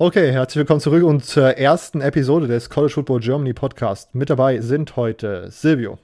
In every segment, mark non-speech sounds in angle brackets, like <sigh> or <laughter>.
Okay, herzlich willkommen zurück und zur ersten Episode des College Football Germany Podcast. Mit dabei sind heute Silvio.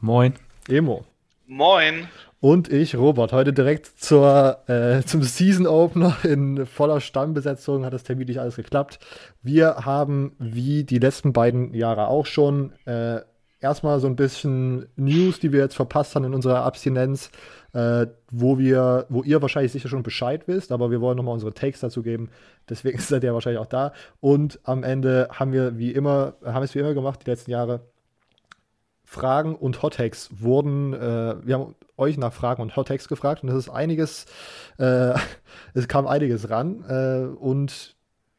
Moin. Emo. Moin. Und ich, Robert. Heute direkt zur, äh, zum Season Opener in voller Stammbesetzung hat das terminlich alles geklappt. Wir haben, wie die letzten beiden Jahre auch schon, äh, erstmal so ein bisschen News, die wir jetzt verpasst haben in unserer Abstinenz, äh, wo wir, wo ihr wahrscheinlich sicher schon Bescheid wisst, aber wir wollen nochmal unsere Takes dazu geben. Deswegen <laughs> seid ihr wahrscheinlich auch da. Und am Ende haben wir wie immer, haben es wie immer gemacht, die letzten Jahre. Fragen und Hottakes wurden, äh, wir haben euch nach Fragen und Hottakes gefragt und es ist einiges, äh, <laughs> es kam einiges ran äh, und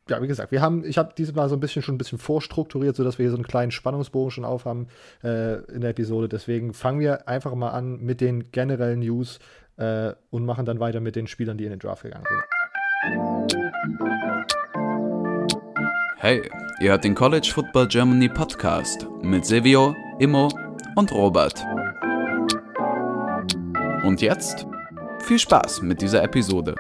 ja, wie gesagt, wir haben, ich habe dieses Mal so ein bisschen schon ein bisschen vorstrukturiert, sodass wir hier so einen kleinen Spannungsbogen schon aufhaben äh, in der Episode. Deswegen fangen wir einfach mal an mit den generellen News äh, und machen dann weiter mit den Spielern, die in den Draft gegangen sind. Hey, ihr hört den College Football Germany Podcast mit Silvio, Immo und Robert. Und jetzt viel Spaß mit dieser Episode.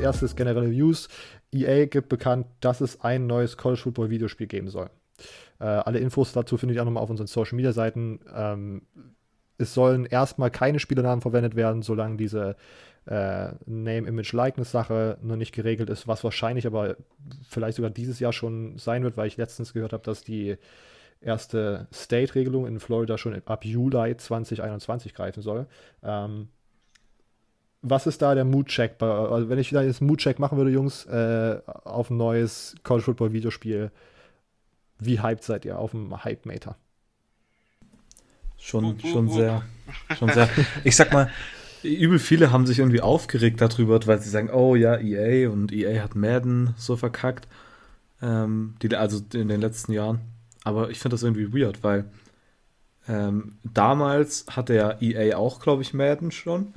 Erstes generelle News. EA gibt bekannt, dass es ein neues College Football Videospiel geben soll. Äh, alle Infos dazu findet ihr auch nochmal auf unseren Social Media Seiten. Ähm, es sollen erstmal keine Spielernamen verwendet werden, solange diese äh, Name, Image, Likeness Sache noch nicht geregelt ist, was wahrscheinlich aber vielleicht sogar dieses Jahr schon sein wird, weil ich letztens gehört habe, dass die erste State-Regelung in Florida schon ab Juli 2021 greifen soll. Ähm, was ist da der Mood-Check? Also wenn ich wieder jetzt Mood-Check machen würde, Jungs, äh, auf ein neues College Football Videospiel, wie hyped seid ihr auf dem Hype-Meter? Schon, schon sehr, schon sehr. Ich sag mal, übel viele haben sich irgendwie aufgeregt darüber, weil sie sagen, oh ja, EA und EA hat Madden so verkackt. Ähm, die, also in den letzten Jahren. Aber ich finde das irgendwie weird, weil ähm, damals hatte ja EA auch, glaube ich, Madden schon.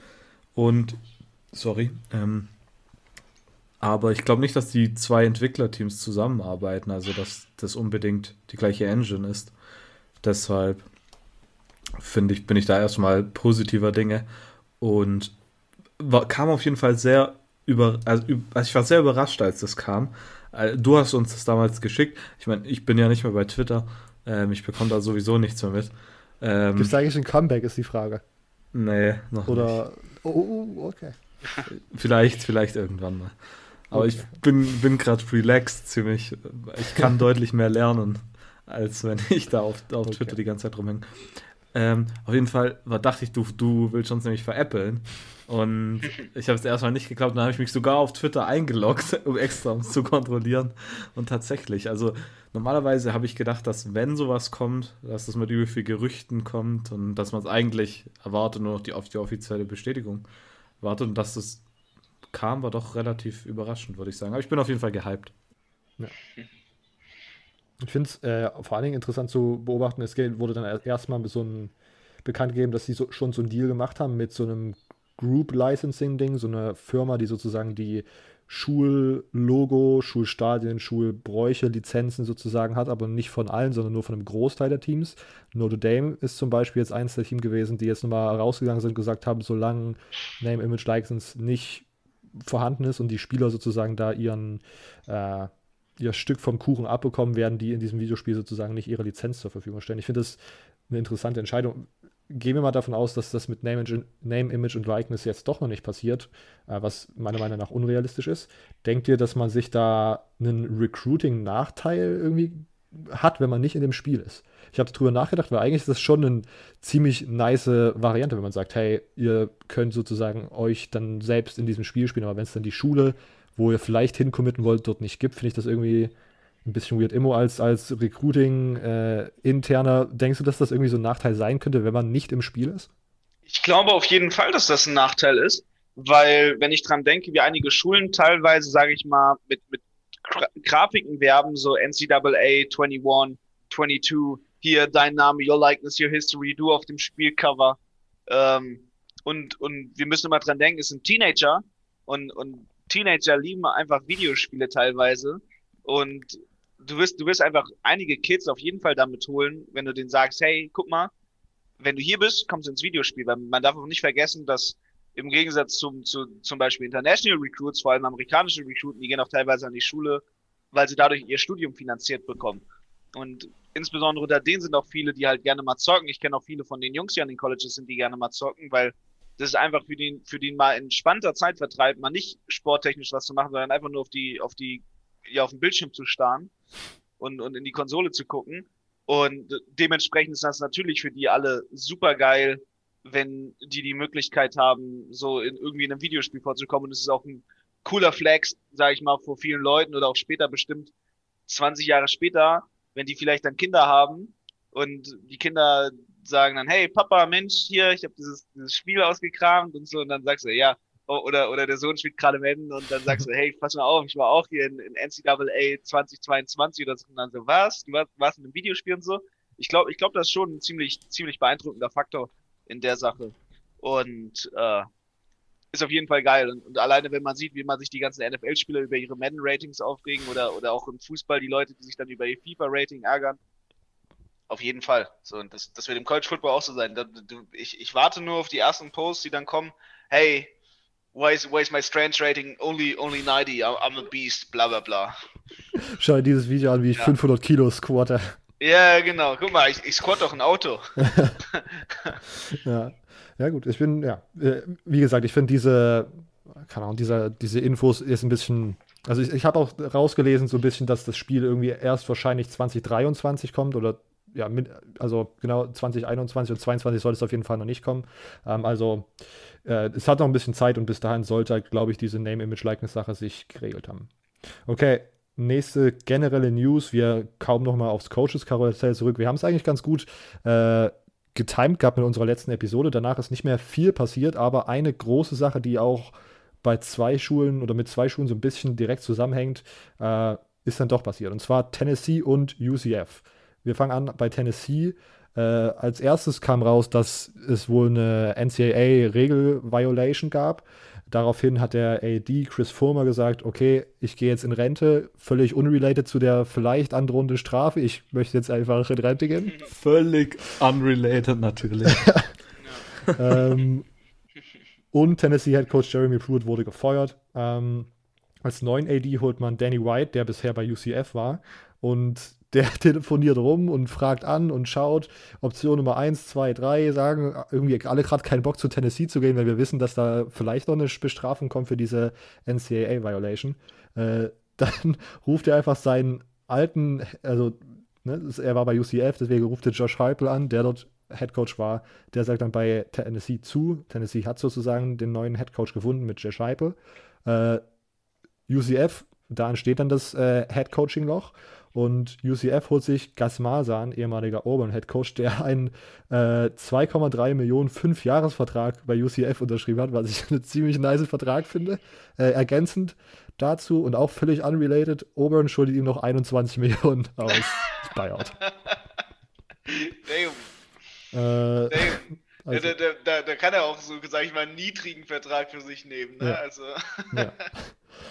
Und, sorry, ähm, aber ich glaube nicht, dass die zwei Entwicklerteams zusammenarbeiten, also dass das unbedingt die gleiche Engine ist. Deshalb finde ich, bin ich da erstmal positiver Dinge und war, kam auf jeden Fall sehr über, also, also ich war sehr überrascht, als das kam. Äh, du hast uns das damals geschickt. Ich meine, ich bin ja nicht mehr bei Twitter. Ähm, ich bekomme da sowieso nichts mehr mit. Ähm, Gibt es eigentlich ein Comeback, ist die Frage. Nee, noch Oder, nicht. Oh, oh, oh, okay. Vielleicht, vielleicht irgendwann mal. Aber okay. ich bin, bin gerade relaxed ziemlich. Ich kann <laughs> deutlich mehr lernen, als wenn ich da auf, auf okay. Twitter die ganze Zeit rumhänge. Ähm, auf jeden Fall war, dachte ich, du, du willst uns nämlich veräppeln. Und <laughs> ich habe es erstmal nicht geglaubt. Dann habe ich mich sogar auf Twitter eingeloggt, <laughs> um extra um zu kontrollieren. Und tatsächlich, also normalerweise habe ich gedacht, dass wenn sowas kommt, dass das mit übel viel Gerüchten kommt und dass man es eigentlich erwartet, nur noch die, auf die offizielle Bestätigung wartet. Und dass das kam, war doch relativ überraschend, würde ich sagen. Aber ich bin auf jeden Fall gehypt. Ja. Ich finde es äh, vor allen Dingen interessant zu beobachten, es wurde dann erstmal so ein bekannt gegeben, dass sie so, schon so einen Deal gemacht haben mit so einem Group Licensing Ding, so eine Firma, die sozusagen die Schullogo, Schulstadien, Schulbräuche, Lizenzen sozusagen hat, aber nicht von allen, sondern nur von einem Großteil der Teams. Notre Dame ist zum Beispiel jetzt eins der Teams gewesen, die jetzt nochmal rausgegangen sind und gesagt haben, solange Name, Image, License nicht vorhanden ist und die Spieler sozusagen da ihren äh, ihr Stück vom Kuchen abbekommen, werden die in diesem Videospiel sozusagen nicht ihre Lizenz zur Verfügung stellen. Ich finde das eine interessante Entscheidung. Gehen wir mal davon aus, dass das mit Name, Name, Image und Likeness jetzt doch noch nicht passiert, äh, was meiner Meinung nach unrealistisch ist. Denkt ihr, dass man sich da einen Recruiting-Nachteil irgendwie hat, wenn man nicht in dem Spiel ist? Ich habe darüber nachgedacht, weil eigentlich ist das schon eine ziemlich nice Variante, wenn man sagt, hey, ihr könnt sozusagen euch dann selbst in diesem Spiel spielen, aber wenn es dann die Schule wo ihr vielleicht hincommitten wollt, dort nicht gibt, finde ich das irgendwie ein bisschen weird. Immo als, als Recruiting-Interner, äh, denkst du, dass das irgendwie so ein Nachteil sein könnte, wenn man nicht im Spiel ist? Ich glaube auf jeden Fall, dass das ein Nachteil ist, weil wenn ich dran denke, wie einige Schulen teilweise, sage ich mal, mit, mit Grafiken werben, so NCAA 21, 22, hier dein Name, your likeness, your history, du auf dem Spielcover. Ähm, und, und wir müssen immer dran denken, es sind Teenager und, und Teenager lieben einfach Videospiele teilweise und du wirst, du wirst einfach einige Kids auf jeden Fall damit holen, wenn du denen sagst, hey, guck mal, wenn du hier bist, kommst du ins Videospiel. Weil man darf auch nicht vergessen, dass im Gegensatz zum, zu, zum Beispiel International Recruits, vor allem amerikanische Recruiten, die gehen auch teilweise an die Schule, weil sie dadurch ihr Studium finanziert bekommen. Und insbesondere unter denen sind auch viele, die halt gerne mal zocken. Ich kenne auch viele von den Jungs, die an den Colleges sind, die gerne mal zocken, weil das ist einfach für den, für den mal entspannter Zeitvertreib, mal nicht sporttechnisch was zu machen, sondern einfach nur auf die, auf die, ja, auf den Bildschirm zu starren und, und in die Konsole zu gucken. Und dementsprechend ist das natürlich für die alle super geil, wenn die die Möglichkeit haben, so in irgendwie in einem Videospiel vorzukommen. Und es ist auch ein cooler Flex, sage ich mal, vor vielen Leuten oder auch später bestimmt 20 Jahre später, wenn die vielleicht dann Kinder haben und die Kinder sagen dann, hey Papa, Mensch, hier, ich habe dieses, dieses Spiel ausgekramt und so, und dann sagst du, ja, oder, oder der Sohn spielt gerade Madden und dann sagst du, hey, pass mal auf, ich war auch hier in, in NCAA 2022 oder so, und dann so, was? Du warst, warst in einem Videospiel und so? Ich glaube, ich glaube, das ist schon ein ziemlich, ziemlich beeindruckender Faktor in der Sache. Und äh, ist auf jeden Fall geil. Und, und alleine, wenn man sieht, wie man sich die ganzen NFL-Spieler über ihre Madden-Ratings aufregen oder, oder auch im Fußball die Leute, die sich dann über ihr FIFA-Rating ärgern, auf jeden Fall. So, und das, das wird im College Football auch so sein. Ich, ich warte nur auf die ersten Posts, die dann kommen. Hey, why is, why is my strength rating only, only 90? I'm a beast, bla bla bla. Schau dir dieses Video an, wie ich ja. 500 Kilo squatte. Ja, genau. Guck mal, ich, ich squat doch ein Auto. <laughs> ja. ja, gut. Ich bin, ja, äh, wie gesagt, ich finde diese, keine Ahnung, diese, diese Infos ist ein bisschen also ich, ich habe auch rausgelesen so ein bisschen, dass das Spiel irgendwie erst wahrscheinlich 2023 kommt oder ja, mit, also genau 2021 und 2022 soll es auf jeden Fall noch nicht kommen. Ähm, also äh, es hat noch ein bisschen Zeit und bis dahin sollte, glaube ich, diese Name-Image-Likeness-Sache sich geregelt haben. Okay, nächste generelle News. Wir kaum noch mal aufs Coaches-Karussell zurück. Wir haben es eigentlich ganz gut äh, getimed gehabt mit unserer letzten Episode. Danach ist nicht mehr viel passiert, aber eine große Sache, die auch bei zwei Schulen oder mit zwei Schulen so ein bisschen direkt zusammenhängt, äh, ist dann doch passiert. Und zwar Tennessee und UCF. Wir fangen an bei Tennessee. Äh, als erstes kam raus, dass es wohl eine NCAA-Regel-Violation gab. Daraufhin hat der AD Chris Fulmer gesagt, okay, ich gehe jetzt in Rente, völlig unrelated zu der vielleicht androhenden Strafe. Ich möchte jetzt einfach in Rente gehen. <laughs> Völlig unrelated natürlich. <laughs> ähm, und Tennessee Head Coach Jeremy Pruitt wurde gefeuert. Ähm, als neuen AD holt man Danny White, der bisher bei UCF war. Und der <laughs> telefoniert rum und fragt an und schaut. Option Nummer 1, 2, 3 sagen irgendwie alle gerade keinen Bock zu Tennessee zu gehen, weil wir wissen, dass da vielleicht noch eine Bestrafung kommt für diese NCAA-Violation. Äh, <laughs> dann ruft er einfach seinen alten, also ne, er war bei UCF, deswegen ruft er Josh Heupel an, der dort Head Coach war. Der sagt dann bei Tennessee zu. Tennessee hat sozusagen den neuen Head Coach gefunden mit Josh Heupel. Äh, UCF, da entsteht dann das äh, Head Coaching Loch und UCF holt sich Gus Masan, ehemaliger Auburn-Head Coach, der einen äh, 2,3 Millionen Fünf-Jahres-Vertrag bei UCF unterschrieben hat, was ich <laughs> einen ziemlich nice Vertrag finde. Äh, ergänzend dazu und auch völlig unrelated, Auburn schuldet ihm noch 21 <laughs> Millionen aus <laughs> Buyout. Damn. Äh, Damn. Also, da, da, da, kann er auch so, sag ich mal, einen niedrigen Vertrag für sich nehmen. Ne? Ja. Also. Ja.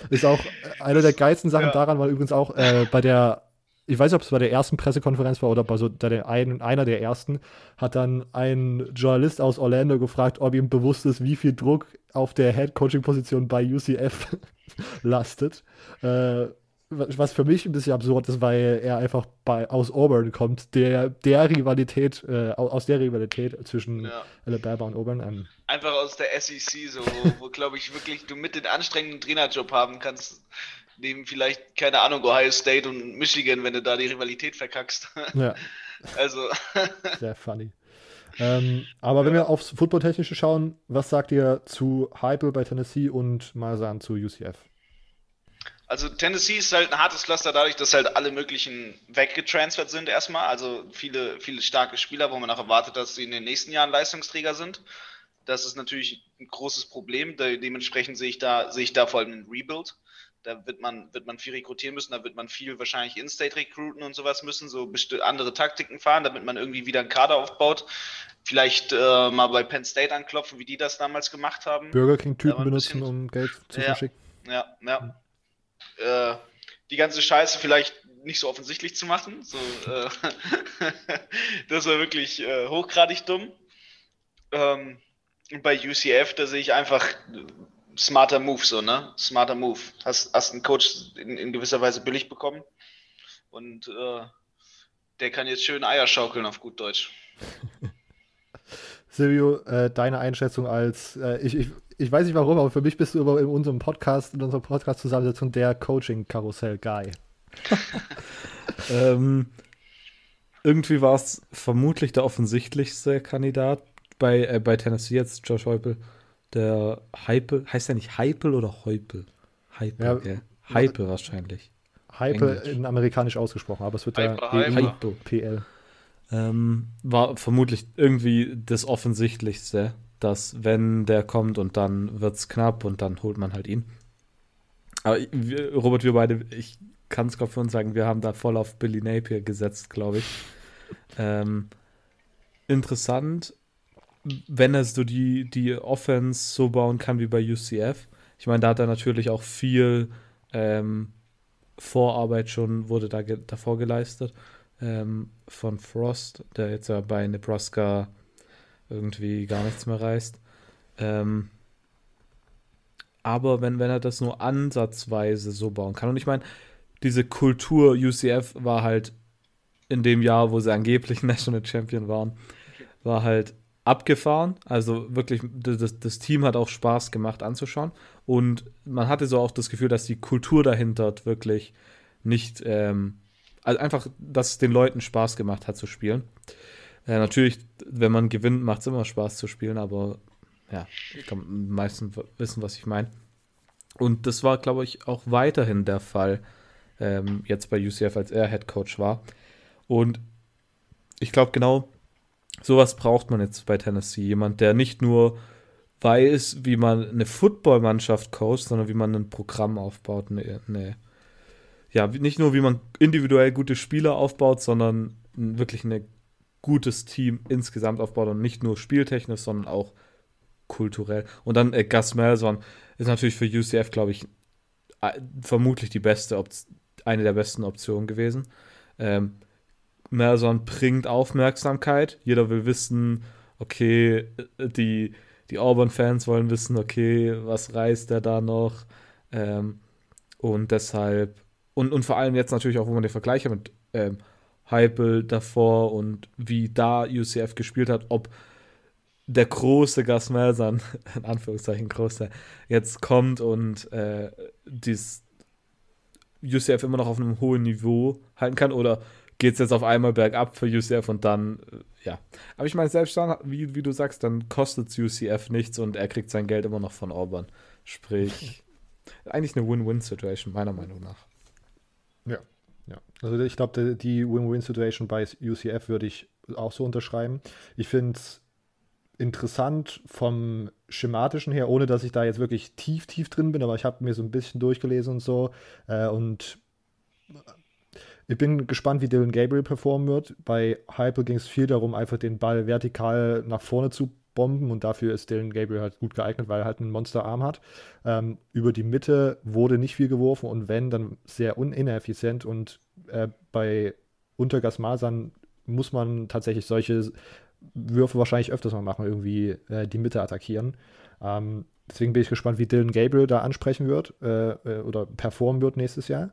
Ist auch eine der geilsten Sachen ja. daran, war übrigens auch äh, bei der ich weiß nicht, ob es bei der ersten Pressekonferenz war oder bei so der ein, einer der ersten, hat dann ein Journalist aus Orlando gefragt, ob ihm bewusst ist, wie viel Druck auf der Head-Coaching-Position bei UCF <laughs> lastet. Äh, was für mich ein bisschen absurd ist, weil er einfach bei, aus Auburn kommt, der, der Rivalität, äh, aus der Rivalität zwischen ja. Alabama und Auburn. Ähm. Einfach aus der SEC, so, wo, wo glaube ich wirklich du mit den anstrengenden Trainerjob haben kannst neben vielleicht, keine Ahnung, Ohio State und Michigan, wenn du da die Rivalität verkackst. <laughs> Ja. Also. <laughs> Sehr funny. Ähm, aber ja. wenn wir aufs Footballtechnische schauen, was sagt ihr zu Hype bei Tennessee und Malzahn zu UCF? Also Tennessee ist halt ein hartes Cluster dadurch, dass halt alle möglichen weggetransfert sind erstmal. Also viele, viele starke Spieler, wo man auch erwartet, dass sie in den nächsten Jahren Leistungsträger sind. Das ist natürlich ein großes Problem. dementsprechend sehe ich da, sehe ich da vor allem einen Rebuild. Da wird man, wird man viel rekrutieren müssen, da wird man viel wahrscheinlich In-State rekruten und sowas müssen, so andere Taktiken fahren, damit man irgendwie wieder einen Kader aufbaut. Vielleicht äh, mal bei Penn State anklopfen, wie die das damals gemacht haben. Burger King-Typen benutzen, bisschen, um Geld zu ja, verschicken. Ja, ja. Äh, die ganze Scheiße vielleicht nicht so offensichtlich zu machen. So, äh, <laughs> das war wirklich äh, hochgradig dumm. ähm, bei UCF, da sehe ich einfach smarter Move, so, ne? Smarter Move. Hast, hast einen Coach in, in gewisser Weise billig bekommen und äh, der kann jetzt schön Eier schaukeln auf gut Deutsch. <laughs> Silvio, äh, deine Einschätzung als, äh, ich, ich, ich weiß nicht warum, aber für mich bist du aber in unserem Podcast, in unserer Podcast-Zusammensetzung der Coaching-Karussell-Guy. <laughs> ähm, irgendwie war es vermutlich der offensichtlichste Kandidat bei, äh, bei Tennessee jetzt, Josh Heupel. Der Heipel, heißt der nicht Heipel oder Heupel? Heipel, ja. ja. Heipel wahrscheinlich. Heipel in amerikanisch ausgesprochen, aber es wird ja Heipel. PL. Ähm, war vermutlich irgendwie das Offensichtlichste, dass wenn der kommt und dann wird es knapp und dann holt man halt ihn. Aber wir, Robert, wir beide, ich kann es gerade für uns sagen, wir haben da voll auf Billy Napier gesetzt, glaube ich. Ähm, interessant, wenn er so die, die Offense so bauen kann wie bei UCF. Ich meine, da hat er natürlich auch viel ähm, Vorarbeit schon, wurde da ge davor geleistet ähm, von Frost, der jetzt ja bei Nebraska irgendwie gar nichts mehr reißt. Ähm, aber wenn, wenn er das nur ansatzweise so bauen kann, und ich meine, diese Kultur UCF war halt in dem Jahr, wo sie angeblich <laughs> National Champion waren, war halt abgefahren. Also wirklich, das, das Team hat auch Spaß gemacht anzuschauen. Und man hatte so auch das Gefühl, dass die Kultur dahinter wirklich nicht, ähm, also einfach, dass es den Leuten Spaß gemacht hat zu spielen. Äh, natürlich, wenn man gewinnt, macht es immer Spaß zu spielen, aber ja, ich die meisten wissen, was ich meine. Und das war, glaube ich, auch weiterhin der Fall ähm, jetzt bei UCF, als er Head Coach war. Und ich glaube, genau sowas braucht man jetzt bei Tennessee. Jemand, der nicht nur weiß, wie man eine Footballmannschaft coacht, sondern wie man ein Programm aufbaut. Eine, eine, ja, nicht nur wie man individuell gute Spieler aufbaut, sondern wirklich ein gutes Team insgesamt aufbaut und nicht nur spieltechnisch, sondern auch kulturell. Und dann äh, Gus Malzahn ist natürlich für UCF, glaube ich, äh, vermutlich die beste, eine der besten Optionen gewesen. Ähm, Malzahn bringt Aufmerksamkeit. Jeder will wissen, okay, die, die Auburn-Fans wollen wissen, okay, was reißt der da noch? Ähm, und deshalb, und, und vor allem jetzt natürlich auch, wo man den Vergleich hat mit ähm, Heipel davor und wie da UCF gespielt hat, ob der große Gus Malzahn, <laughs> in Anführungszeichen großer, jetzt kommt und äh, dies UCF immer noch auf einem hohen Niveau halten kann oder geht es jetzt auf einmal bergab für UCF und dann, äh, ja. Aber ich meine, selbst dann, wie, wie du sagst, dann kostet es UCF nichts und er kriegt sein Geld immer noch von Auburn. Sprich, <laughs> eigentlich eine Win-Win-Situation, meiner Meinung nach. Ja, ja. Also ich glaube, die Win-Win-Situation bei UCF würde ich auch so unterschreiben. Ich finde es interessant vom schematischen her, ohne dass ich da jetzt wirklich tief, tief drin bin, aber ich habe mir so ein bisschen durchgelesen und so. Äh, und ich bin gespannt, wie Dylan Gabriel performen wird. Bei Hyper ging es viel darum, einfach den Ball vertikal nach vorne zu bomben und dafür ist Dylan Gabriel halt gut geeignet, weil er halt einen Monsterarm hat. Ähm, über die Mitte wurde nicht viel geworfen und wenn, dann sehr ineffizient und äh, bei Untergas Masern muss man tatsächlich solche Würfe wahrscheinlich öfters mal machen, irgendwie äh, die Mitte attackieren. Ähm, deswegen bin ich gespannt, wie Dylan Gabriel da ansprechen wird äh, äh oder performen wird nächstes Jahr.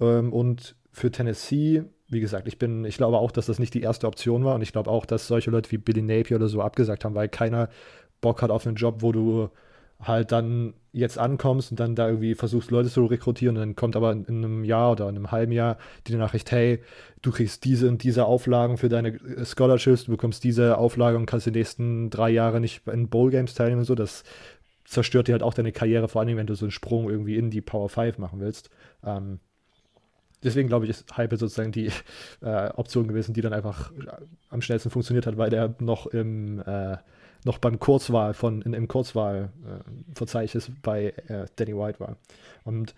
Ähm, und für Tennessee, wie gesagt, ich bin, ich glaube auch, dass das nicht die erste Option war. Und ich glaube auch, dass solche Leute wie Billy Napier oder so abgesagt haben, weil keiner Bock hat auf einen Job, wo du halt dann jetzt ankommst und dann da irgendwie versuchst, Leute zu rekrutieren. Und dann kommt aber in, einem Jahr oder in einem halben Jahr die Nachricht, hey, du kriegst diese und diese Auflagen für deine Scholarships, du bekommst diese Auflage und kannst die nächsten drei Jahre nicht in Bowl Games teilnehmen und so, das zerstört dir halt auch deine Karriere, vor allem wenn du so einen Sprung irgendwie in die Power 5 machen willst. Ähm, deswegen glaube ich, ist Hype sozusagen die äh, Option gewesen, die dann einfach am schnellsten funktioniert hat, weil der noch im äh, noch beim Kurzwahl von in, im Kurzwahlverzeichnis äh, bei äh, Danny White war. Und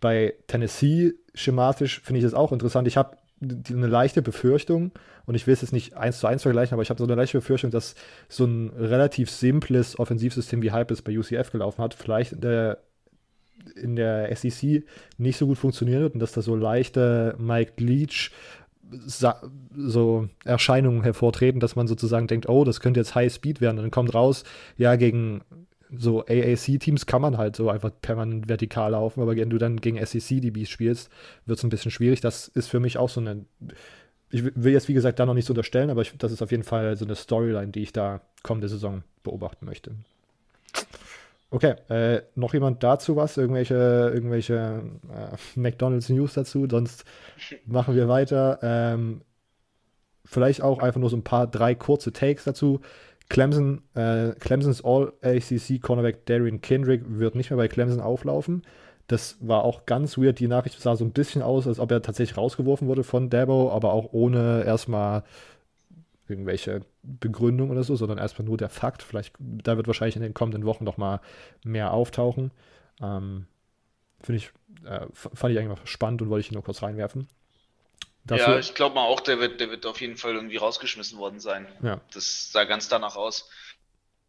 bei Tennessee schematisch finde ich das auch interessant. Ich habe eine leichte Befürchtung, und ich will es jetzt nicht eins zu eins vergleichen, aber ich habe so eine leichte Befürchtung, dass so ein relativ simples Offensivsystem wie Hype es bei UCF gelaufen hat, vielleicht in der in der SEC nicht so gut funktionieren wird und dass da so leichte Mike Leach so Erscheinungen hervortreten, dass man sozusagen denkt, oh, das könnte jetzt High Speed werden. Und dann kommt raus, ja, gegen so AAC-Teams kann man halt so einfach permanent vertikal laufen, aber wenn du dann gegen SEC-DBs spielst, wird es ein bisschen schwierig. Das ist für mich auch so eine. Ich will jetzt, wie gesagt, da noch nicht so unterstellen, aber ich, das ist auf jeden Fall so eine Storyline, die ich da kommende Saison beobachten möchte. Okay, äh, noch jemand dazu was? Irgendwelche, irgendwelche äh, McDonalds News dazu? Sonst machen wir weiter. Ähm, vielleicht auch einfach nur so ein paar, drei kurze Takes dazu. Clemson, äh, Clemsons All-ACC Cornerback Darian Kendrick wird nicht mehr bei Clemson auflaufen. Das war auch ganz weird. Die Nachricht sah so ein bisschen aus, als ob er tatsächlich rausgeworfen wurde von Dabo, aber auch ohne erstmal irgendwelche Begründung oder so, sondern erstmal nur der Fakt. Vielleicht, da wird wahrscheinlich in den kommenden Wochen noch mal mehr auftauchen. Ähm, Finde ich, äh, fand ich eigentlich spannend und wollte ich ihn nur kurz reinwerfen. Dafür, ja, ich glaube mal auch, der wird, der wird auf jeden Fall irgendwie rausgeschmissen worden sein. Ja. Das sah ganz danach aus.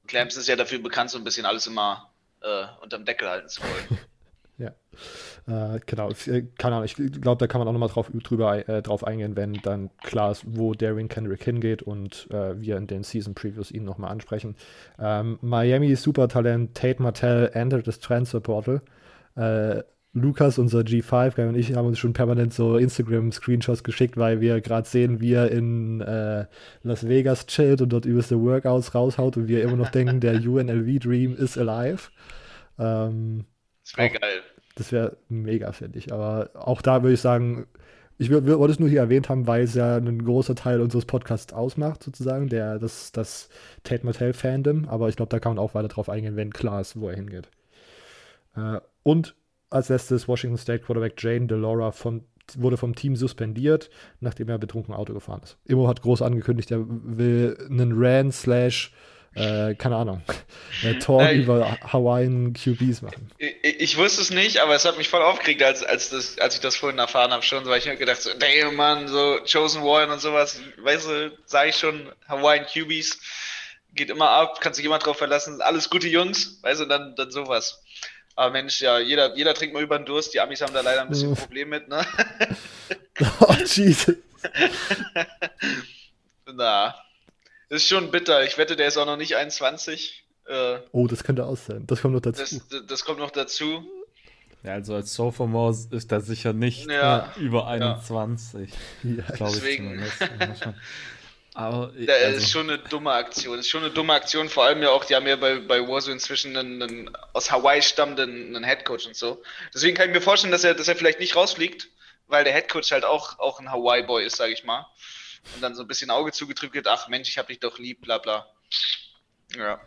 Clamps ist ja dafür bekannt, so ein bisschen alles immer äh, unterm Deckel halten zu wollen. <laughs> Ja. Äh, genau, äh, keine Ahnung, ich glaube, da kann man auch nochmal drauf, drüber, äh, drauf eingehen, wenn dann klar ist, wo Darren Kendrick hingeht und äh, wir in den Season Previews ihn nochmal ansprechen. Ähm, Miami Supertalent Tate Martell entered das Transfer Portal. Äh, Lukas, unser G5, und ich haben uns schon permanent so Instagram-Screenshots geschickt, weil wir gerade sehen, wie er in äh, Las Vegas chillt und dort übelste Workouts raushaut und wir immer noch denken, der <laughs> UNLV-Dream is alive. Ähm, das wäre geil. Das wäre mega, finde ich. Aber auch da würde ich sagen, ich wollte es nur hier erwähnt haben, weil es ja ein großer Teil unseres Podcasts ausmacht, sozusagen, der, das, das Tate Martell Fandom. Aber ich glaube, da kann man auch weiter drauf eingehen, wenn klar ist, wo er hingeht. Äh, und als letztes Washington State Quarterback Jane Delora von, wurde vom Team suspendiert, nachdem er betrunken Auto gefahren ist. Immo hat groß angekündigt, er will einen Ran slash äh, keine Ahnung, äh, Talk äh, über Hawaiian QBs machen. Ich, ich, wusste es nicht, aber es hat mich voll aufgeregt, als, als, das, als ich das vorhin erfahren habe, schon, weil ich mir gedacht so, damn Mann, so Chosen One und sowas, weißt du, sage ich schon, Hawaiian QBs, geht immer ab, kannst dich immer drauf verlassen, alles gute Jungs, weißt du, dann, dann sowas. Aber Mensch, ja, jeder, jeder trinkt mal über den Durst, die Amis haben da leider ein bisschen ein Problem mit, ne? <laughs> oh, Jesus. <laughs> Na, das ist schon bitter. Ich wette, der ist auch noch nicht 21. Äh, oh, das könnte auch sein. Das kommt noch dazu. Das, das kommt noch dazu. Ja, also als Sophomore ist er sicher nicht ja, über 21. Ja, deswegen. Aber <laughs> das also. ist schon eine dumme Aktion. Das ist schon eine dumme Aktion. Vor allem ja auch, die haben ja bei, bei Warzone inzwischen einen, einen aus Hawaii stammenden einen Headcoach und so. Deswegen kann ich mir vorstellen, dass er, dass er vielleicht nicht rausfliegt, weil der Headcoach halt auch, auch ein Hawaii-Boy ist, sage ich mal und dann so ein bisschen Auge zugedrückt wird, ach Mensch, ich hab dich doch lieb, bla bla. Ja.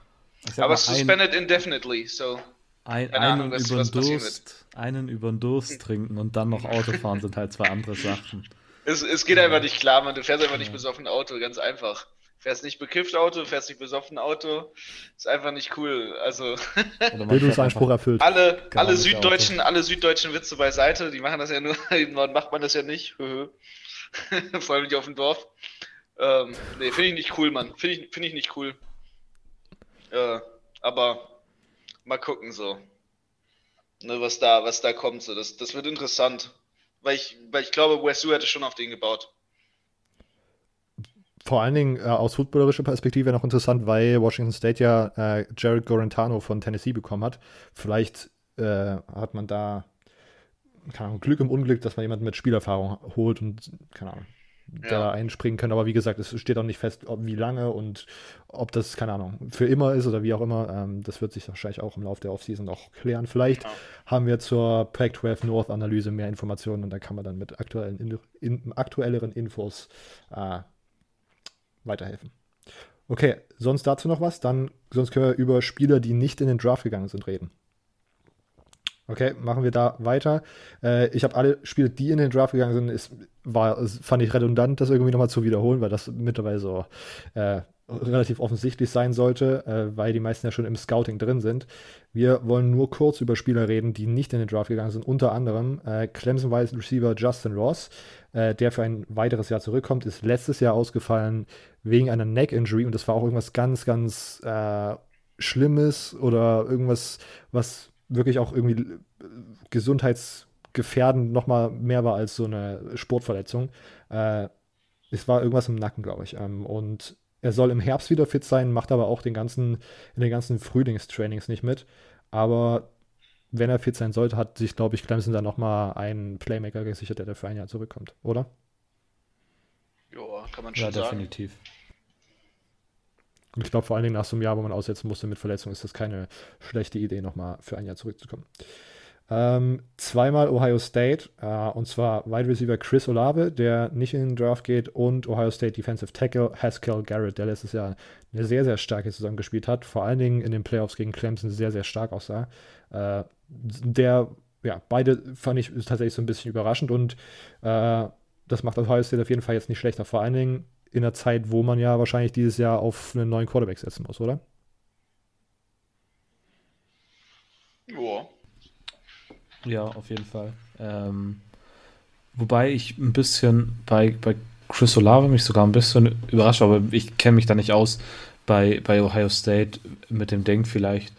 Aber suspended ein, indefinitely, so. Ein, einen, Ahnung, was, über was Durst, einen über den Durst trinken und dann noch Auto fahren sind halt zwei andere Sachen. Es, es geht ja. einfach nicht klar, man. Du fährst einfach nicht besoffen Auto, ganz einfach. Du fährst nicht bekifft Auto, du fährst nicht besoffen Auto. Ist einfach nicht cool. Also. Bildungsanspruch erfüllt. Alle, alle Süddeutschen, alle süddeutschen Witze beiseite, die machen das ja nur, <laughs> im Norden macht man das ja nicht. <laughs> Vor allem nicht auf dem Dorf. Ähm, nee, finde ich nicht cool, Mann. Finde ich, find ich nicht cool. Äh, aber mal gucken so. Ne, was da, was da kommt. So. Das, das wird interessant. Weil ich, weil ich glaube, Wessu hätte schon auf den gebaut. Vor allen Dingen äh, aus footballerischer Perspektive noch interessant, weil Washington State ja äh, Jared Gorentano von Tennessee bekommen hat. Vielleicht äh, hat man da keine Ahnung, Glück im Unglück, dass man jemanden mit Spielerfahrung holt und, keine Ahnung, ja. da einspringen können. Aber wie gesagt, es steht auch nicht fest, ob, wie lange und ob das, keine Ahnung, für immer ist oder wie auch immer. Ähm, das wird sich wahrscheinlich auch im Laufe der Offseason auch klären. Vielleicht ja. haben wir zur Pac-12 North-Analyse mehr Informationen und da kann man dann mit aktuellen, in, in, aktuelleren Infos äh, weiterhelfen. Okay, sonst dazu noch was? Dann, sonst können wir über Spieler, die nicht in den Draft gegangen sind, reden. Okay, machen wir da weiter. Äh, ich habe alle Spiele, die in den Draft gegangen sind, ist, war, fand ich redundant, das irgendwie nochmal zu wiederholen, weil das mittlerweile so äh, relativ offensichtlich sein sollte, äh, weil die meisten ja schon im Scouting drin sind. Wir wollen nur kurz über Spieler reden, die nicht in den Draft gegangen sind. Unter anderem äh, Clemson Wide Receiver Justin Ross, äh, der für ein weiteres Jahr zurückkommt, ist letztes Jahr ausgefallen wegen einer Neck Injury und das war auch irgendwas ganz, ganz äh, Schlimmes oder irgendwas, was wirklich auch irgendwie äh, gesundheitsgefährdend nochmal mehr war als so eine Sportverletzung. Äh, es war irgendwas im Nacken, glaube ich. Ähm, und er soll im Herbst wieder fit sein, macht aber auch den ganzen, in den ganzen Frühlingstrainings nicht mit. Aber wenn er fit sein sollte, hat sich, glaube ich, Clemson dann nochmal einen Playmaker gesichert, der dafür ein Jahr zurückkommt, oder? Ja, kann man schon Ja, sagen. definitiv. Und ich glaube, vor allen Dingen nach so einem Jahr, wo man aussetzen musste mit Verletzung, ist das keine schlechte Idee, nochmal für ein Jahr zurückzukommen. Ähm, zweimal Ohio State, äh, und zwar Wide Receiver Chris Olave, der nicht in den Draft geht, und Ohio State Defensive Tackle Haskell Garrett, der letztes Jahr eine sehr, sehr starke Saison gespielt hat, vor allen Dingen in den Playoffs gegen Clemson sehr, sehr stark aussah. Äh, der, ja, beide fand ich tatsächlich so ein bisschen überraschend und äh, das macht Ohio State auf jeden Fall jetzt nicht schlechter, vor allen Dingen in einer Zeit, wo man ja wahrscheinlich dieses Jahr auf einen neuen Quarterback setzen muss, oder? Ja. Ja, auf jeden Fall. Ähm, wobei ich ein bisschen bei, bei Chris Olave mich sogar ein bisschen überrascht, aber ich kenne mich da nicht aus. Bei, bei Ohio State mit dem Denk vielleicht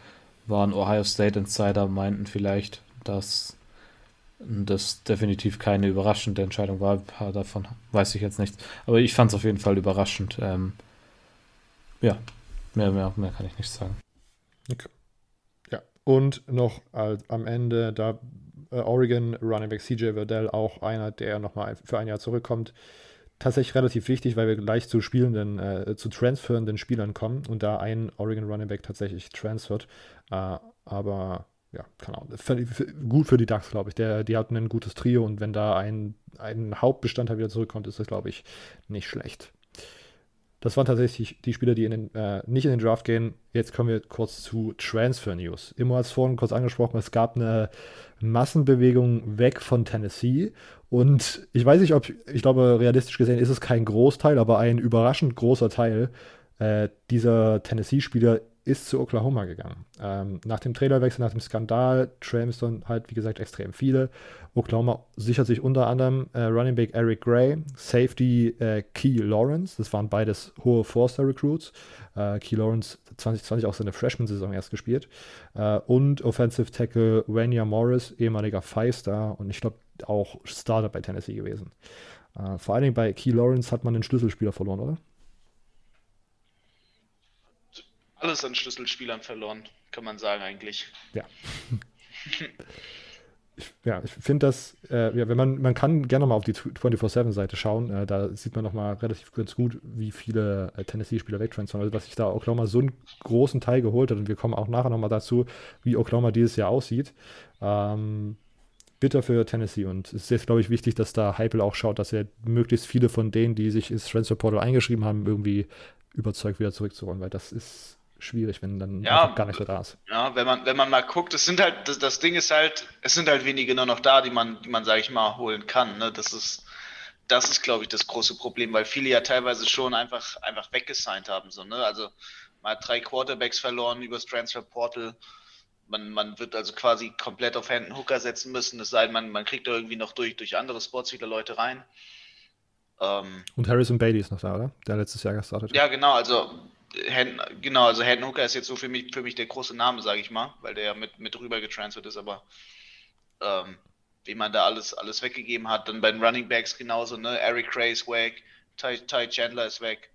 waren Ohio State Insider meinten vielleicht, dass das definitiv keine überraschende Entscheidung war. Ein paar davon weiß ich jetzt nicht. Aber ich fand es auf jeden Fall überraschend. Ähm, ja, mehr, mehr, mehr kann ich nicht sagen. Ja, und noch äh, am Ende da äh, Oregon Running Back CJ Verdell, auch einer, der nochmal für ein Jahr zurückkommt. Tatsächlich relativ wichtig, weil wir gleich zu spielenden, äh, zu transferenden Spielern kommen und da ein Oregon Running Back tatsächlich transfert. Äh, aber ja, keine Ahnung, völlig- f- gut für die Ducks, glaube ich. Der, die hatten ein gutes Trio und wenn da ein, ein Hauptbestandteil wieder zurückkommt, ist das, glaube ich, nicht schlecht. Das waren tatsächlich die Spieler, die in den, äh, nicht in den Draft gehen. Jetzt kommen wir kurz zu Transfer News. Immer als vorhin kurz angesprochen, es gab eine Massenbewegung weg von Tennessee. Und ich weiß nicht, ob, ich glaube, realistisch gesehen ist es kein Großteil, aber ein überraschend großer Teil äh, dieser Tennessee-Spieler ist zu Oklahoma gegangen. Ähm, nach dem Trailerwechsel, nach dem Skandal, Trams dann halt, wie gesagt, extrem viele. Oklahoma sichert sich unter anderem äh, Running Back Eric Gray, Safety äh, Key Lawrence, das waren beides hohe Forster-Recruits. Äh, Key Lawrence 2020 auch seine Freshman-Saison erst gespielt. Äh, und Offensive Tackle Wanya Morris, ehemaliger Five-Star und ich glaube auch Starter bei Tennessee gewesen. Äh, vor allen Dingen bei Key Lawrence hat man einen Schlüsselspieler verloren, oder? Alles an Schlüsselspielern verloren, kann man sagen eigentlich. Ja. ich, ja, ich finde das, äh, ja, wenn man, man kann gerne mal auf die 24-7-Seite schauen, äh, da sieht man nochmal relativ ganz gut, wie viele äh, Tennessee-Spieler wegtransfern. Also, dass sich da Oklahoma so einen großen Teil geholt hat und wir kommen auch nachher nochmal dazu, wie Oklahoma dieses Jahr aussieht. Ähm, bitter für Tennessee und es ist jetzt, glaube ich, wichtig, dass da Heipel auch schaut, dass er möglichst viele von denen, die sich ins Transfer Portal eingeschrieben haben, irgendwie überzeugt wieder zurückzuholen, weil das ist schwierig, wenn dann Ja, gar nicht da ist. Ja, wenn man, wenn man mal guckt, es sind halt, das, das Ding ist halt, es sind halt wenige nur noch da, die man, die man, sage ich mal, holen kann. Ne? Das ist, das ist, glaube ich, das große Problem, weil viele ja teilweise schon einfach, einfach weggesigned haben. So, ne? Also man hat drei Quarterbacks verloren übers Transfer Portal. Man, man wird also quasi komplett auf Hendon Hooker setzen müssen, es sei denn, man, man kriegt da irgendwie noch durch, durch andere Spots wieder Leute rein. Ähm, Und Harrison Bailey ist noch da, oder? Der letztes Jahr gestartet. ja, genau, also Hen, genau, also Hendon Hooker ist jetzt so für mich, für mich der große Name, sage ich mal, weil der ja mit, mit rüber getransfert ist, aber ähm, wie man da alles, alles weggegeben hat, dann bei den Running Backs genauso, ne? Eric Gray ist weg, Ty, Ty Chandler ist weg.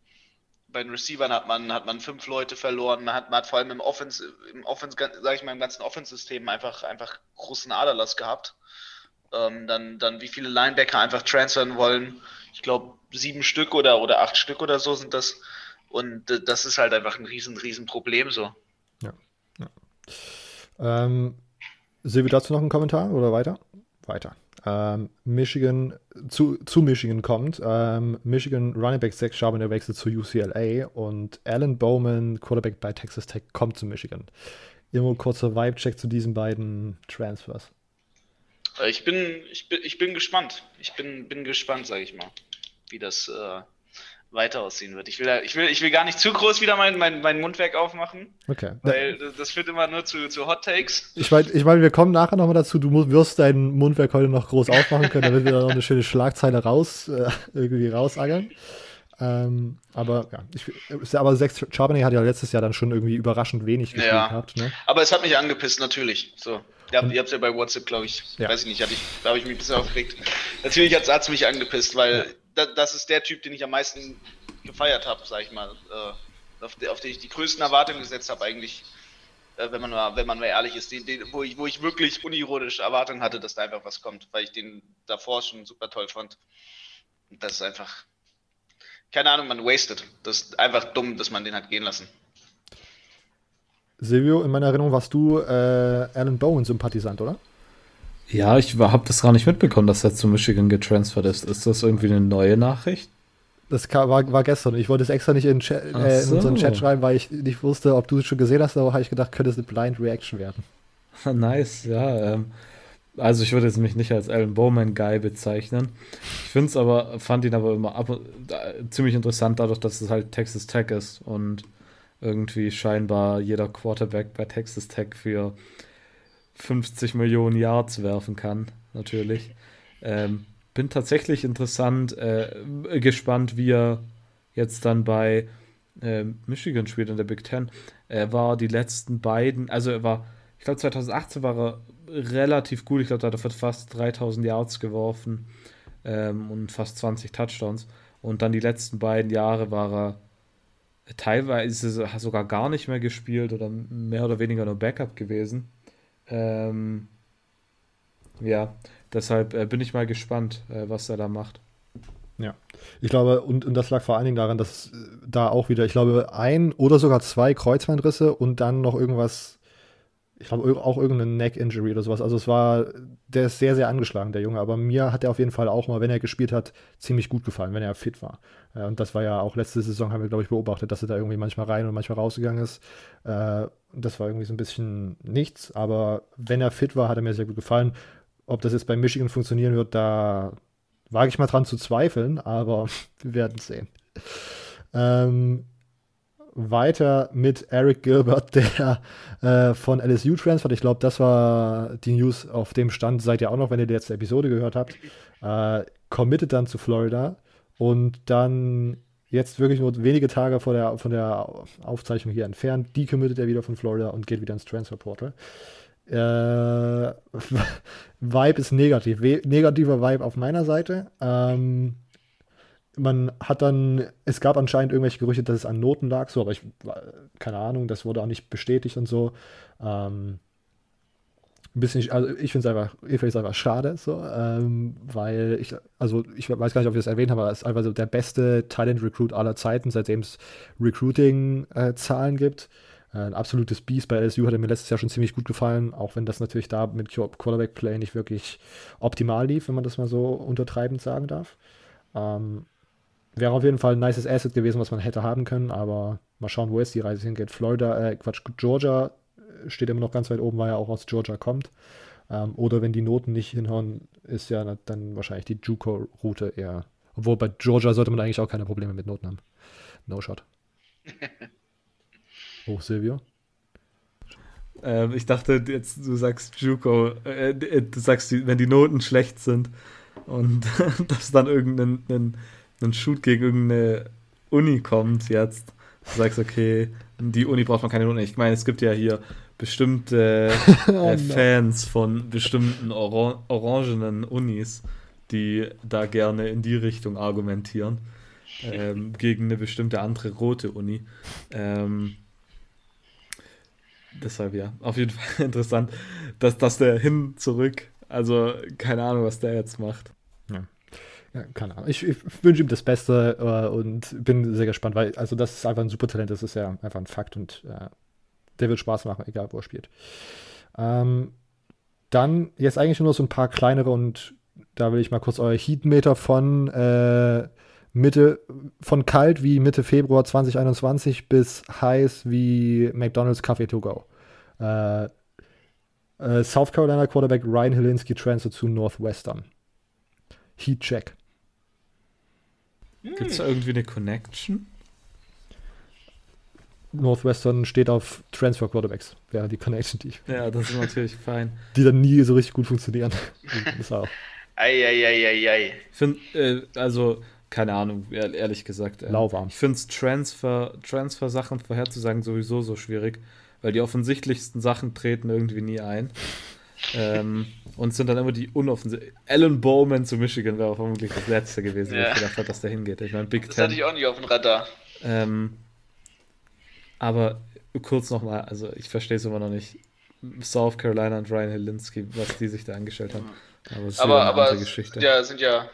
Bei den Receivern hat man, hat man fünf Leute verloren, man hat, man hat vor allem im Offense, im Offense, sage ich mal, im ganzen Offense-System einfach, einfach großen Aderlass gehabt. Ähm, dann, dann wie viele Linebacker einfach transfern wollen. Ich glaube, sieben Stück oder, oder acht Stück oder so sind das. Und äh, das ist halt einfach ein riesen, riesen Problem so. Ähm, Silvi, dazu noch einen Kommentar oder weiter? Weiter. Ähm, Michigan, zu, zu Michigan kommt. Ähm, Michigan Running Back Zach Charbonnet der wechselt zu UCLA und Alan Bowman, Quarterback bei Texas Tech, kommt zu Michigan. Immer kurzer Vibe-Check zu diesen beiden Transfers. Äh, Ich bin, ich bin, ich bin gespannt. Ich bin, bin gespannt, sage ich mal, wie das äh, weiter aussehen wird. Ich will, ich will, ich will gar nicht zu groß wieder mein, mein, mein Mundwerk aufmachen, Okay. weil das, das führt immer nur zu, zu Hot Takes. Ich meine, ich mein, wir kommen nachher nochmal dazu. Du musst, wirst dein Mundwerk heute noch groß aufmachen können, damit wir da noch eine schöne Schlagzeile raus, äh, irgendwie rausagern. Ähm, aber ja, ich, aber Sex Charbonnet hat ja letztes Jahr dann schon irgendwie überraschend wenig gespielt Ja. gehabt. Ne? Aber es hat mich angepisst, natürlich. So. Ihr habt, ihr habt ja bei WhatsApp, glaube ich, Ja. weiß ich nicht, ich, da habe ich mich ein bisschen aufgeregt. Natürlich hat es mich angepisst, weil das ist der Typ, den ich am meisten gefeiert habe, sag ich mal. Äh, auf, auf den ich die größten Erwartungen gesetzt habe, eigentlich. Äh, wenn man mal, wenn man mal ehrlich ist, den, den, wo, ich, wo ich wirklich unironisch Erwartungen hatte, dass da einfach was kommt, weil ich den davor schon super toll fand. Das ist einfach, keine Ahnung, man wasted. Das ist einfach dumm, dass man den hat gehen lassen. Silvio, in meiner Erinnerung warst du äh, Alan Bowen-Sympathisant, oder? Ja, ich habe das gar nicht mitbekommen, dass er zu Michigan getransfert ist. Ist das irgendwie eine neue Nachricht? Das war, war gestern. Ich wollte es extra nicht in, Chat, äh, in so. unseren Chat schreiben, weil ich nicht wusste, ob du es schon gesehen hast, aber habe ich gedacht, könnte es eine Blind Reaction werden. <laughs> nice, ja. Ähm, also ich würde jetzt mich nicht als Alan Bowman Guy bezeichnen. Ich finde es aber, fand ihn aber immer ab, äh, ziemlich interessant, dadurch, dass es halt Texas Tech ist und irgendwie scheinbar jeder Quarterback bei Texas Tech für 50 Millionen Yards werfen kann, natürlich. Ähm, bin tatsächlich interessant, äh, gespannt, wie er jetzt dann bei äh, Michigan spielt in der Big Ten. Er war die letzten beiden, also er war, ich glaube 2018 war er relativ gut. Ich glaube, da hat er fast 3000 Yards geworfen ähm, und fast 20 Touchdowns. Und dann die letzten beiden Jahre war er teilweise sogar gar nicht mehr gespielt oder mehr oder weniger nur Backup gewesen. Ähm, ja, deshalb äh, bin ich mal gespannt, äh, was er da macht. Ja, ich glaube, und, und das lag vor allen Dingen daran, dass äh, da auch wieder, ich glaube, ein oder sogar zwei Kreuzbandrisse und dann noch irgendwas, ich glaube, auch irgendeine Neck-Injury oder sowas. Also es war, der ist sehr, sehr angeschlagen, der Junge, aber mir hat er auf jeden Fall auch mal, wenn er gespielt hat, ziemlich gut gefallen, wenn er fit war. Und das war ja auch letzte Saison, haben wir, glaube ich, beobachtet, dass er da irgendwie manchmal rein und manchmal rausgegangen ist. Das war irgendwie so ein bisschen nichts, aber wenn er fit war, hat er mir sehr gut gefallen. Ob das jetzt bei Michigan funktionieren wird, da wage ich mal dran zu zweifeln, aber <laughs> wir werden sehen. Ähm, weiter mit Eric Gilbert, <laughs> der äh, von LSU transfert. Ich glaube, das war die News auf dem Stand. Seid ihr auch noch, wenn ihr die letzte Episode gehört habt. Äh, committed dann zu Florida und dann jetzt wirklich nur wenige Tage vor der, von der Aufzeichnung hier entfernt, decommittet er wieder von Florida und geht wieder ins Transfer Portal. Äh, <laughs> Vibe ist negativ. We negativer Vibe auf meiner Seite. Ähm, man hat dann, es gab anscheinend irgendwelche Gerüchte, dass es an Noten lag, so, aber ich, keine Ahnung, das wurde auch nicht bestätigt und so. Ähm, ein bisschen, also ich finde es einfach, ich es einfach schade, so, ähm, weil ich, also ich weiß gar nicht, ob ich das erwähnt habe, aber es ist einfach so der beste Talent-Recruit aller Zeiten, seitdem es Recruiting-Zahlen äh, gibt. Äh, ein absolutes Beast bei LSU hat er mir letztes Jahr schon ziemlich gut gefallen, auch wenn das natürlich da mit Quarterback-Play nicht wirklich optimal lief, wenn man das mal so untertreibend sagen darf. Ähm, wäre auf jeden Fall ein nices Asset gewesen, was man hätte haben können, aber mal schauen, wo jetzt die Reise hingeht. Florida, äh, Quatsch, Georgia steht immer noch ganz weit oben, weil er auch aus Georgia kommt. Ähm, oder wenn die Noten nicht hinhauen, ist ja dann wahrscheinlich die JUCO-Route eher. Obwohl bei Georgia sollte man eigentlich auch keine Probleme mit Noten haben. No shot. Hoch, <laughs> Silvio. Ähm, ich dachte jetzt, du sagst JUCO, äh, äh du sagst, wenn die Noten schlecht sind und <laughs> dass dann irgendein ein Shoot gegen irgendeine Uni kommt jetzt. Du sagst, okay, die Uni braucht man keine Noten. Ich meine, es gibt ja hier bestimmte <laughs> äh, oh, Fans von bestimmten Oran orangenen Unis, die da gerne in die Richtung argumentieren. Ähm, gegen eine bestimmte andere rote Uni. Ähm, deshalb ja, auf jeden Fall <laughs> interessant, dass, dass der hin zurück, also keine Ahnung, was der jetzt macht. Ja. Ja, keine Ahnung. Ich, ich wünsche ihm das Beste äh, und bin sehr gespannt, weil also das ist einfach ein super Talent, das ist ja einfach ein Fakt und äh, der wird Spaß machen, egal wo er spielt. Ähm, dann jetzt eigentlich nur so ein paar kleinere und da will ich mal kurz euer Heatmeter von äh, Mitte, von kalt wie Mitte Februar 2021 bis heiß wie McDonald's Coffee to go. Äh, äh, South Carolina Quarterback Ryan Helinski transfer zu Northwestern. Heat check. Gibt es irgendwie eine Connection? Northwestern steht auf Transfer Quarterbacks, wäre die Connection, die Ja, das ist natürlich fein. Die dann nie so richtig gut funktionieren. <laughs> das auch. Eieieiei. Ich finde, äh, also, keine Ahnung, ehrlich gesagt. Äh, Lauwarm. Ich finde es Transfer, Transfer-Sachen vorherzusagen sowieso so schwierig, weil die offensichtlichsten Sachen treten irgendwie nie ein. ähm, und sind dann immer die unoffensiv. Alan Bowman zu Michigan wäre vermutlich das letzte gewesen, ja. wo ich gedacht habe, dass der hingeht. Ich meine, Big das Ten. hatte ich auch nicht auf dem Radar. Ähm, aber kurz nochmal, also ich verstehe es immer noch nicht. South Carolina und Ryan Helinski, was die sich da angestellt haben. Aber, es aber, aber Geschichte. Ja, sind ja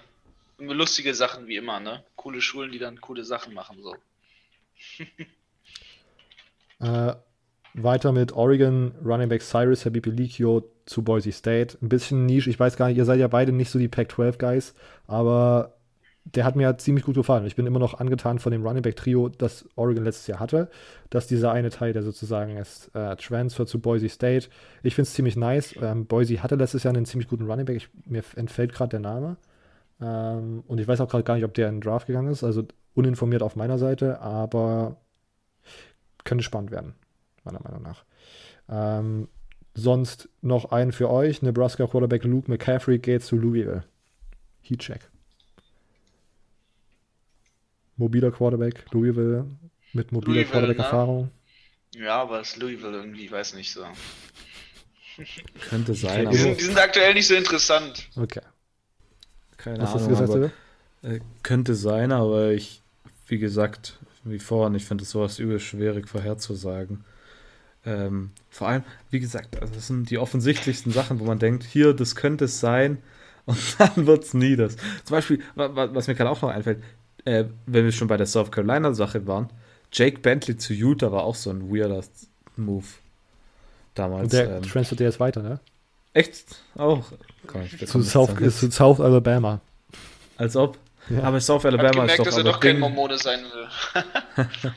lustige Sachen wie immer, ne? Coole Schulen, die dann coole Sachen machen, so. <laughs> äh, weiter mit Oregon, Running Back Cyrus Habibilikio zu Boise State. Ein bisschen Nische, ich weiß gar nicht, ihr seid ja beide nicht so die Pac-12-Guys, aber der hat mir ziemlich gut gefallen. Ich bin immer noch angetan von dem Running Back Trio, das Oregon letztes Jahr hatte. Dass dieser eine Teil, der sozusagen ist, äh, Transfer zu Boise State. Ich finde es ziemlich nice. Ähm, Boise hatte letztes Jahr einen ziemlich guten Running Back. Ich, mir entfällt gerade der Name. Ähm, und ich weiß auch gerade gar nicht, ob der in den Draft gegangen ist. Also uninformiert auf meiner Seite, aber könnte spannend werden, meiner Meinung nach. Ähm, sonst noch einen für euch. Nebraska Quarterback Luke McCaffrey geht zu Louisville. Heatcheck mobiler Quarterback, Louisville mit mobiler Quarterback-Erfahrung. Ne? Ja, aber es ist Louisville irgendwie, ich weiß nicht so. <laughs> Könnte sein. Die sind, die sind, aktuell nicht so interessant. Okay. Keine Was Ahnung. Gesagt, aber, äh, könnte sein, aber ich, wie gesagt, wie vorhin, ich finde sowas übel schwierig vorherzusagen. Ähm, vor allem, wie gesagt, also das sind die offensichtlichsten Sachen, wo man denkt, hier, das könnte es sein, und <laughs> dann wird es nie das. Zum Beispiel, was mir gerade auch noch einfällt, äh, wenn wir schon bei der South Carolina-Sache waren, Jake Bentley zu Utah war auch so ein weirder Move damals. Und der ähm, transfert jetzt weiter, ne? Echt? Auch. Oh, zu, South, ist zu South Alabama. Als ob. Ja. Aber South Alabama gemerkt, ist doch dass er doch kein Mormone sein will. <laughs>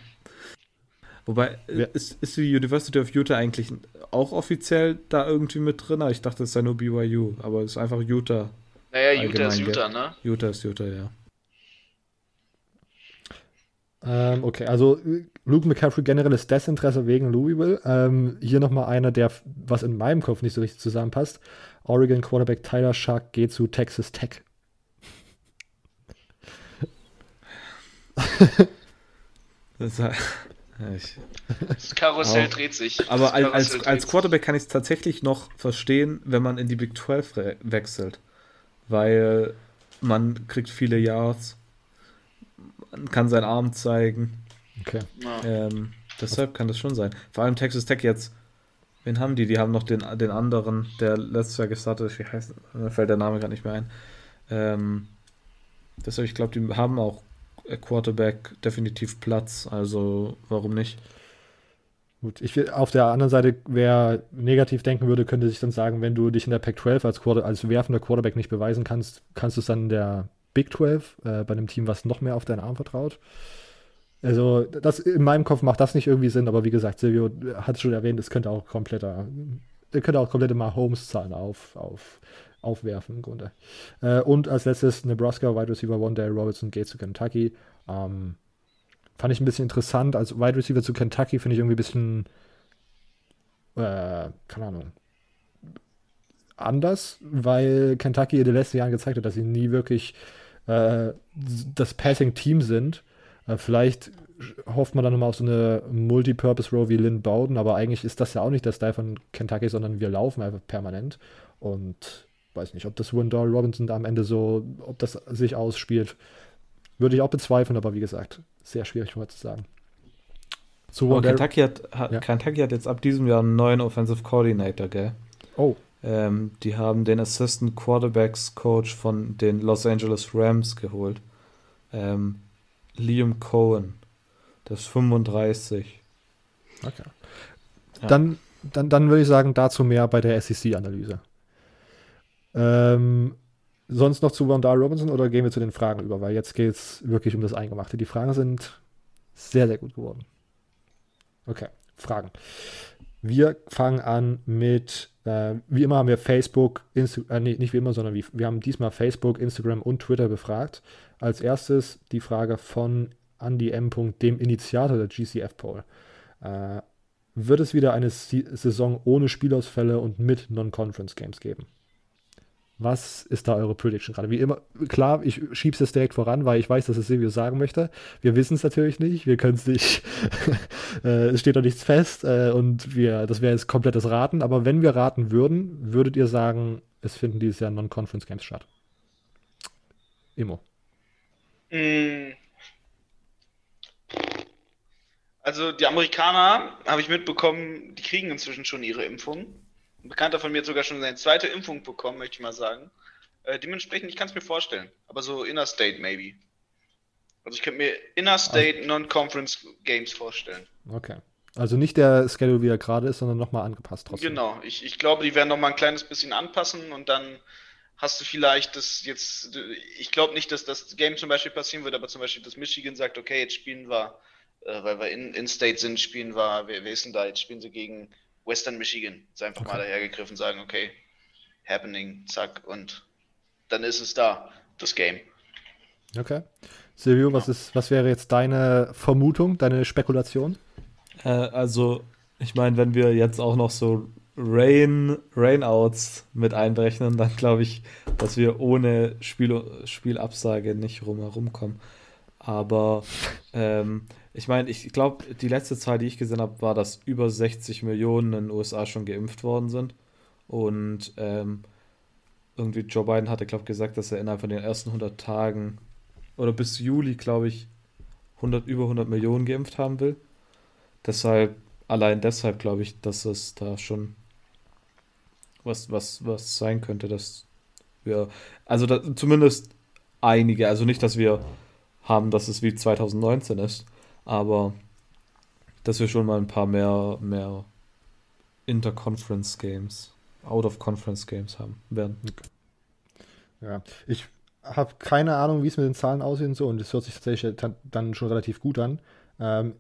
Wobei, ja. ist, ist die University of Utah eigentlich auch offiziell da irgendwie mit drin? Ich dachte, es sei nur BYU, aber es ist einfach Utah. Naja, Utah ist Utah, ne? Utah ist Utah, ja. Ähm, okay, also Luke McCaffrey generelles Desinteresse wegen Louisville. Ähm, hier nochmal einer, der, was in meinem Kopf nicht so richtig zusammenpasst. Oregon Quarterback Tyler Shark geht zu Texas Tech. das, ich, das Karussell auch. dreht sich. Aber als, als, als Quarterback kann ich es tatsächlich noch verstehen, wenn man in die Big 12 wechselt. Weil man kriegt viele Yards kann seinen Arm zeigen. Okay. Ähm, deshalb kann das schon sein. Vor allem Texas Tech jetzt. Wen haben die? Die haben noch den, den anderen, der letztes Jahr gestartet ist. Wie heißt Mir fällt der Name gerade nicht mehr ein. Ähm, deshalb, ich glaube, die haben auch Quarterback definitiv Platz. Also, warum nicht? Gut, ich auf der anderen Seite, wer negativ denken würde, könnte sich dann sagen, wenn du dich in der Pac-12 als, als werfender Quarterback nicht beweisen kannst, kannst du es dann in der Big 12, äh, bei einem Team, was noch mehr auf deinen Arm vertraut. Also, das, in meinem Kopf macht das nicht irgendwie Sinn, aber wie gesagt, Silvio hat es schon erwähnt, es könnte auch kompletter, ihr könnt auch komplette Mahomes-Zahlen auf, auf, aufwerfen im Grunde. Äh, und als letztes Nebraska Wide Receiver One Day Robinson geht zu Kentucky. Ähm, fand ich ein bisschen interessant. Als Wide Receiver zu Kentucky finde ich irgendwie ein bisschen, äh, keine Ahnung, anders, weil Kentucky in den letzten Jahren gezeigt hat, dass sie nie wirklich äh, das Passing-Team sind. Äh, vielleicht hofft man dann nochmal auf so eine Multipurpose-Row wie Lynn Bowden, aber eigentlich ist das ja auch nicht der Style von Kentucky, sondern wir laufen einfach permanent. Und weiß nicht, ob das Wendell Robinson da am Ende so, ob das sich ausspielt, würde ich auch bezweifeln, aber wie gesagt, sehr schwierig mal zu sagen. So, Kentucky, hat, hat ja. Kentucky hat jetzt ab diesem Jahr einen neuen Offensive Coordinator, gell? Oh. Ähm, die haben den Assistant Quarterbacks Coach von den Los Angeles Rams geholt. Ähm, Liam Cohen. Das ist 35. Okay. Ja. Dann, dann, dann würde ich sagen, dazu mehr bei der SEC-Analyse. Ähm, sonst noch zu Wanda Robinson oder gehen wir zu den Fragen über? Weil jetzt geht es wirklich um das Eingemachte. Die Fragen sind sehr, sehr gut geworden. Okay, Fragen. Wir fangen an mit, äh, wie immer haben wir Facebook, Insta äh, nee, nicht wie immer, sondern wie, wir haben diesmal Facebook, Instagram und Twitter befragt. Als erstes die Frage von Andy M. dem Initiator der GCF Poll. Äh, wird es wieder eine Saison ohne Spielausfälle und mit Non-Conference Games geben? Was ist da eure Prediction gerade? Wie immer, klar, ich schiebe es direkt voran, weil ich weiß, dass es Silvio sagen möchte. Wir wissen es natürlich nicht, wir können es nicht, <laughs> äh, es steht doch nichts fest äh, und wir, das wäre jetzt komplettes Raten, aber wenn wir raten würden, würdet ihr sagen, es finden dieses Jahr Non-Conference Games statt? Immo. Mm. Also die Amerikaner, habe ich mitbekommen, die kriegen inzwischen schon ihre Impfung. Ein Bekannter von mir hat sogar schon seine zweite Impfung bekommen, möchte ich mal sagen. Äh, dementsprechend, ich kann es mir vorstellen. Aber so Inner-State maybe. Also ich könnte mir Inner-State also, Non-Conference Games vorstellen. Okay. Also nicht der Schedule, wie er gerade ist, sondern nochmal angepasst trotzdem. Genau. Ich, ich glaube, die werden nochmal ein kleines bisschen anpassen und dann hast du vielleicht das jetzt, ich glaube nicht, dass das Game zum Beispiel passieren wird, aber zum Beispiel, dass Michigan sagt, okay, jetzt spielen wir, äh, weil wir in, in State sind, spielen wir, wer, wer ist denn da, jetzt spielen sie gegen Western Michigan. Jetzt einfach okay. mal dahergegriffen, sagen, okay, happening, zack, und dann ist es da, das Game. Okay. Silvio, was, ist, was wäre jetzt deine Vermutung, deine Spekulation? Äh, also, ich meine, wenn wir jetzt auch noch so Rain, Rainouts mit einberechnen, dann glaube ich, dass wir ohne Spiel, Spielabsage nicht rumherum kommen. Aber ähm, ich meine, ich glaube, die letzte Zahl, die ich gesehen habe, war, dass über 60 Millionen in den USA schon geimpft worden sind. Und ähm, irgendwie Joe Biden hatte, glaube ich, gesagt, dass er innerhalb von den ersten 100 Tagen oder bis Juli, glaube ich, 100, über 100 Millionen geimpft haben will. Deshalb, allein deshalb glaube ich, dass es da schon was, was, was sein könnte, dass wir, also da, zumindest einige, also nicht, dass wir haben, dass es wie 2019 ist, aber dass wir schon mal ein paar mehr, mehr Interconference Games, Out-of-Conference Games haben werden. Ja, ich habe keine Ahnung, wie es mit den Zahlen aussieht und so, und es hört sich tatsächlich dann schon relativ gut an. Ähm,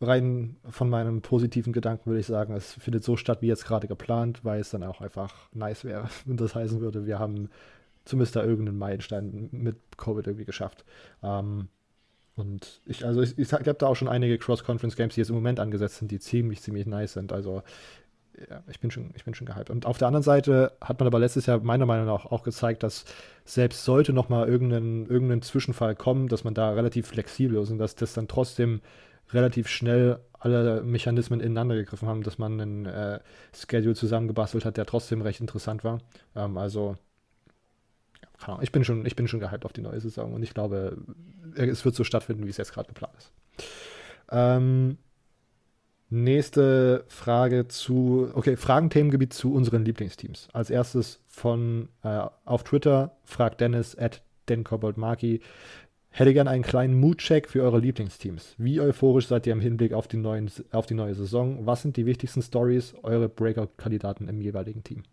rein von meinem positiven Gedanken würde ich sagen, es findet so statt, wie jetzt gerade geplant, weil es dann auch einfach nice wäre. <laughs> Und das heißen würde, wir haben zumindest da irgendeinen Meilenstein mit Covid irgendwie geschafft. Ähm, und ich, also ich, ich habe da auch schon einige Cross-Conference-Games, die jetzt im Moment angesetzt sind, die ziemlich, ziemlich nice sind. Also ja, ich bin schon, ich bin schon gehypt. Und auf der anderen Seite hat man aber letztes Jahr meiner Meinung nach auch gezeigt, dass selbst sollte noch mal irgendein, irgendein Zwischenfall kommen, dass man da relativ flexibel ist und dass das dann trotzdem relativ schnell alle Mechanismen ineinander gegriffen haben, dass man einen äh, Schedule zusammengebastelt hat, der trotzdem recht interessant war. Ähm, also, ich bin schon, ich bin schon gehypt auf die neue Saison und ich glaube, es wird so stattfinden, wie es jetzt gerade geplant ist. Ähm, nächste Frage zu, okay, Fragen-Themengebiet zu unseren Lieblingsteams. Als erstes von äh, auf Twitter fragt Dennis at Den Maki, Hätte gern einen kleinen Mood-Check für eure Lieblingsteams. Wie euphorisch seid ihr im Hinblick auf die, neuen, auf die neue Saison? Was sind die wichtigsten Stories, eure Breakout-Kandidaten im jeweiligen Team?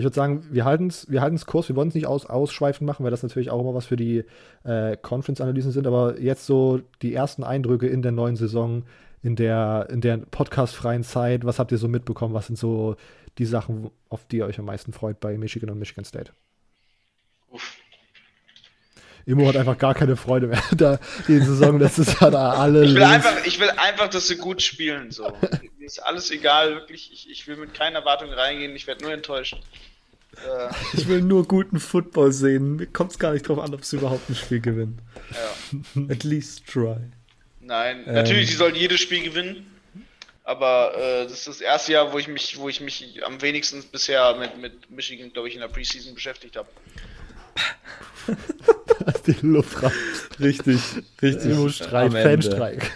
Ich würde sagen, wir halten es wir halten's kurz, wir wollen es nicht aus, ausschweifend machen, weil das natürlich auch immer was für die äh, Conference-Analysen sind, aber jetzt so die ersten Eindrücke in der neuen Saison, in der, in der podcastfreien Zeit, was habt ihr so mitbekommen? Was sind so die Sachen, auf die ihr euch am meisten freut bei Michigan und Michigan State? Uff. Immo hat einfach gar keine Freude mehr. <laughs> Da, die Saison letztes Jahr da alle. Ich will, einfach, ich will einfach, dass sie gut spielen. So. Mir ist alles egal, wirklich. Ich, ich will mit keinen Erwartungen reingehen, ich werde nur enttäuscht. Äh. Ich will nur guten Football sehen. Mir kommt es gar nicht drauf an, ob sie überhaupt ein Spiel gewinnen. Ja. At least try. Nein, ähm. natürlich, sie sollen jedes Spiel gewinnen. Aber äh, das ist das erste Jahr, wo ich mich, wo ich mich am wenigsten bisher mit, mit Michigan, glaube ich, in der Preseason beschäftigt habe. <laughs> die Luft raus. Richtig, richtig. Äh, Streik, Fanstreik.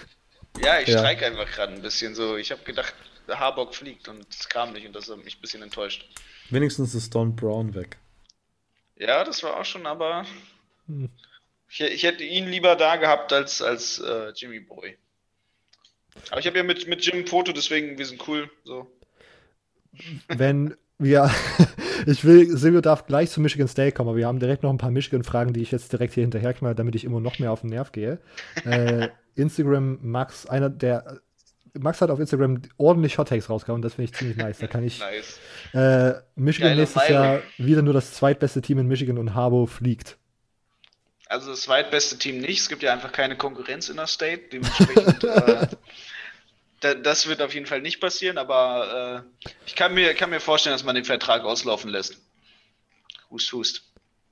Ja, ich ja. streike einfach gerade ein bisschen so. Ich habe gedacht, Harbock fliegt und es kam nicht und das hat mich ein bisschen enttäuscht. Wenigstens ist Don Brown weg. Ja, das war auch schon, aber hm. ich, ich, hätte ihn lieber da gehabt als, als äh, Jimmy Boy. Aber ich habe ja mit, mit Jim Foto, deswegen, wir sind cool. So. Wenn wir, <laughs> ich will, Silvio darf gleich zu Michigan State kommen, aber wir haben direkt noch ein paar Michigan-Fragen, die ich jetzt direkt hier hinterher knall, damit ich immer noch mehr auf den Nerv gehe. Äh, <laughs> Instagram Max, einer der, Max hat auf Instagram ordentlich Hot Takes rausgehauen, das finde ich ziemlich nice. Da kann ich <laughs> nice. äh, Michigan Geile nächstes Meinung. Jahr wieder nur das zweitbeste Team in Michigan und Harbo fliegt. Also das zweitbeste Team nicht, es gibt ja einfach keine Konkurrenz in der State, dementsprechend <laughs> äh, das wird auf jeden Fall nicht passieren, aber äh, ich kann mir, kann mir vorstellen, dass man den Vertrag auslaufen lässt. Hust, Hust.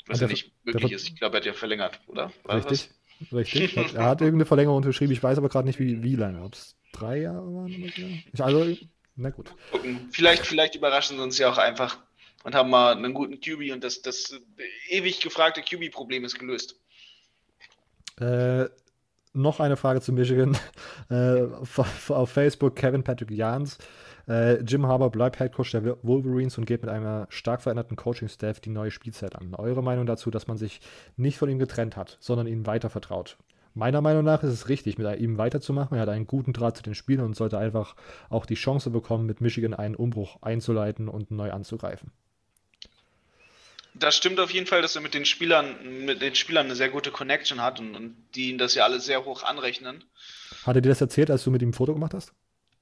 Was ja nicht möglich ist. Ich glaube, er hat ja verlängert, oder? War richtig, das? richtig. <laughs> er hat irgendeine Verlängerung unterschrieben. Ich weiß aber gerade nicht, wie, wie lange. Ob es drei Jahre waren oder so. Also, na gut. Gucken. Vielleicht, vielleicht überraschen sie uns ja auch einfach und haben mal einen guten QB und das, das ewig gefragte QB-Problem ist gelöst. Äh, noch eine Frage zu Michigan. <laughs> Äh, auf Facebook Kevin Patrick Jans. Äh, Jim Harbour bleibt Head Coach der Wolverines und geht mit einer stark veränderten Coaching-Staff die neue Spielzeit an. Eure Meinung dazu, dass man sich nicht von ihm getrennt hat, sondern ihm weiter vertraut? Meiner Meinung nach ist es richtig, mit ihm weiterzumachen. Er hat einen guten Draht zu den Spielern und sollte einfach auch die Chance bekommen, mit Michigan einen Umbruch einzuleiten und neu anzugreifen. Das stimmt auf jeden Fall, dass er mit den Spielern, mit den Spielern eine sehr gute Connection hat und, und die ihn das ja alle sehr hoch anrechnen. Hat er dir das erzählt, als du mit ihm ein Foto gemacht hast?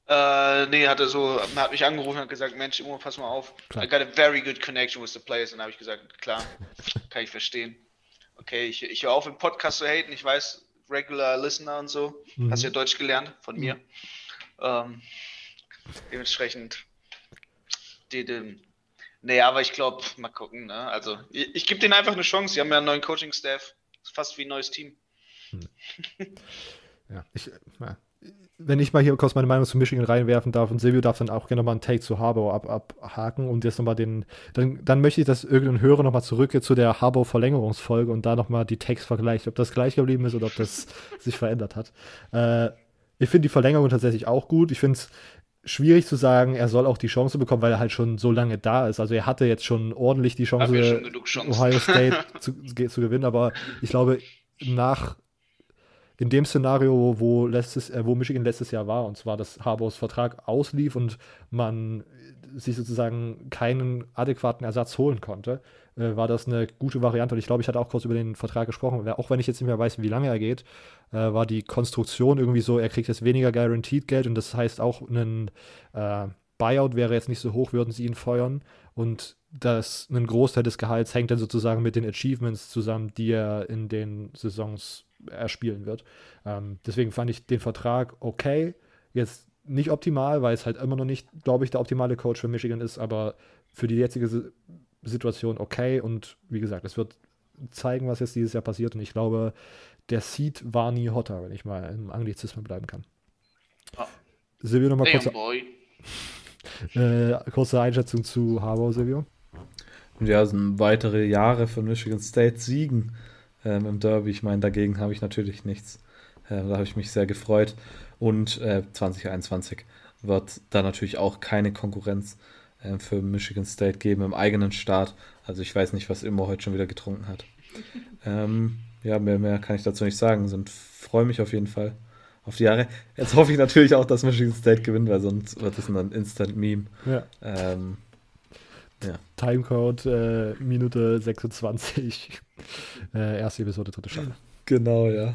Äh, nee, hat er so, hat mich angerufen und gesagt, Mensch, Imo, pass mal auf. Klar. I got a very good connection with the players. Und dann habe ich gesagt, klar, <laughs> kann ich verstehen. Okay, ich, ich höre auf im Podcast zu haten. Ich weiß, regular listener und so. Mhm. Hast ja Deutsch gelernt von mir. Mhm. Ähm, dementsprechend, die, die, Nee, aber ich glaube, mal gucken. Ne? Also, ich, ich gebe denen einfach eine Chance. Sie haben ja einen neuen Coaching-Staff. Fast wie ein neues Team. Hm. <laughs> ja, ich, ja. Wenn ich mal hier kurz meine Meinung zu Michigan reinwerfen darf und Silvio darf dann auch gerne mal einen Take zu Harbour ab, abhaken und jetzt nochmal den, dann, dann möchte ich, dass irgendein Hörer nochmal zurückgeht zu der Harbour-Verlängerungsfolge und da nochmal die Takes vergleicht, ob das gleich geblieben ist oder ob das <laughs> sich verändert hat. Äh, ich finde die Verlängerung tatsächlich auch gut. Ich finde es schwierig zu sagen, er soll auch die Chance bekommen, weil er halt schon so lange da ist. Also er hatte jetzt schon ordentlich die Chance, Ohio State <laughs> zu, zu, gewinnen, aber ich glaube, nach in dem Szenario, wo, letztes, äh, wo Michigan letztes Jahr war, und zwar, dass Harbors Vertrag auslief und man sich sozusagen keinen adäquaten Ersatz holen konnte, äh, war das eine gute Variante. Und ich glaube, ich hatte auch kurz über den Vertrag gesprochen. Auch wenn ich jetzt nicht mehr weiß, wie lange er geht, äh, war die Konstruktion irgendwie so, er kriegt jetzt weniger Guaranteed Geld und das heißt auch ein äh, Buyout wäre jetzt nicht so hoch, würden sie ihn feuern. Und das, ein Großteil des Gehalts hängt dann sozusagen mit den Achievements zusammen, die er in den Saisons erspielen wird. Ähm, deswegen fand ich den Vertrag okay. Jetzt nicht optimal, weil es halt immer noch nicht, glaube ich, der optimale Coach für Michigan ist, aber für die jetzige Situation okay. Und wie gesagt, es wird zeigen, was jetzt dieses Jahr passiert. Und ich glaube, der Seed war nie hotter, wenn ich mal im Anglizismus bleiben kann. Oh. Silvio, nochmal kurz. <laughs> Äh, kurze Einschätzung zu Harbour, Silvio. Ja, sind weitere Jahre von Michigan State Siegen ähm, im Derby. Ich meine, dagegen habe ich natürlich nichts. Äh, da habe ich mich sehr gefreut. Und äh, 2021 wird da natürlich auch keine Konkurrenz äh, für Michigan State geben im eigenen Staat. Also ich weiß nicht, was Immo heute schon wieder getrunken hat. <laughs> Ähm, ja, mehr, mehr kann ich dazu nicht sagen. Und freue mich auf jeden Fall auf die Jahre. Jetzt hoffe ich natürlich auch, dass Michigan State gewinnt, weil sonst wird es ein Instant-Meme. Ja. Ähm, ja. Timecode äh, Minute 26. <laughs> äh, erste Episode, dritte Staffel. Genau, ja.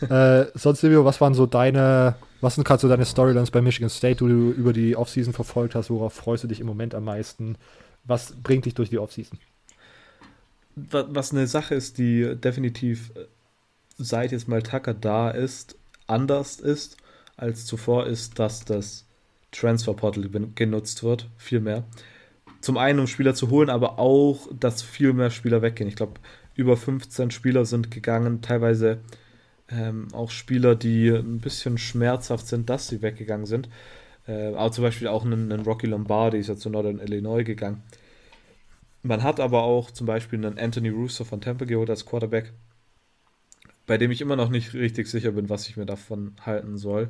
<laughs> äh, sonst, Silvio, was waren so deine, was sind gerade so deine Storylines bei Michigan State, die du über die Offseason verfolgt hast? Worauf freust du dich im Moment am meisten? Was bringt dich durch die Offseason? Was eine Sache ist, die definitiv äh, seit jetzt mal Tucker da ist, anders ist als zuvor, ist, dass das Transferportal genutzt wird, viel mehr. Zum einen, um Spieler zu holen, aber auch, dass viel mehr Spieler weggehen. Ich glaube, über 15 Spieler sind gegangen, teilweise ähm, auch Spieler, die ein bisschen schmerzhaft sind, dass sie weggegangen sind. Äh, aber zum Beispiel auch einen, einen Rocky Lombardi ist ja zu Northern Illinois gegangen. Man hat aber auch zum Beispiel einen Anthony Russo von Tampa geholt als Quarterback, bei dem ich immer noch nicht richtig sicher bin, was ich mir davon halten soll.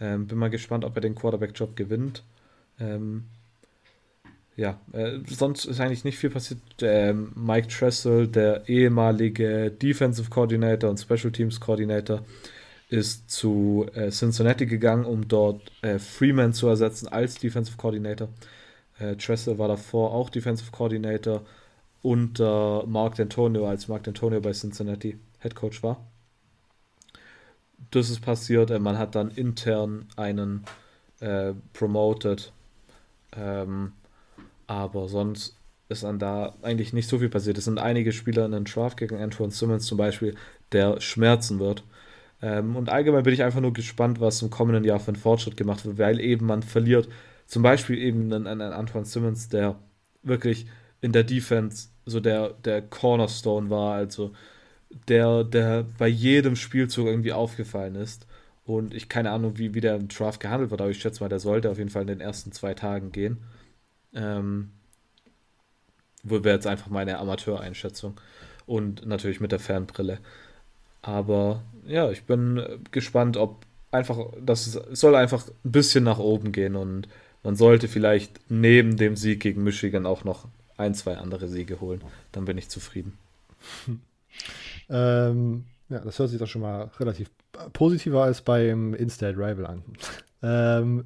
Ähm, bin mal gespannt, ob er den Quarterback-Job gewinnt. Ähm, ja, äh, sonst ist eigentlich nicht viel passiert. Ähm, Mike Tressel, der ehemalige Defensive Coordinator und Special Teams Coordinator, ist zu äh, Cincinnati gegangen, um dort äh, Freeman zu ersetzen als Defensive Coordinator. Äh, Tressel war davor auch Defensive Coordinator unter Mark D'Antonio, als Mark D'Antonio bei Cincinnati Head Coach war. Das ist passiert. Äh, man hat dann intern einen äh, promoted. Ähm, aber sonst ist dann da eigentlich nicht so viel passiert. Es sind einige Spieler in den Draft gegen Antoine Simmons zum Beispiel, der schmerzen wird. Ähm, und allgemein bin ich einfach nur gespannt, was im kommenden Jahr für einen Fortschritt gemacht wird, weil eben man verliert zum Beispiel eben einen, einen Antoine Simmons, der wirklich in der Defense so der, der Cornerstone war, also der, der bei jedem Spielzug irgendwie aufgefallen ist. Und ich keine Ahnung, wie, wie der im Draft gehandelt wird, aber ich schätze mal, der sollte auf jeden Fall in den ersten zwei Tagen gehen. Ähm, wäre jetzt einfach meine Amateureinschätzung. Und natürlich mit der Fernbrille. Aber ja, ich bin gespannt, ob einfach, das soll einfach ein bisschen nach oben gehen und man sollte vielleicht neben dem Sieg gegen Michigan auch noch ein, zwei andere Siege holen. Dann bin ich zufrieden. <laughs> Ähm, ja, das hört sich doch schon mal relativ positiver als beim Instate Rival an. <laughs> ähm,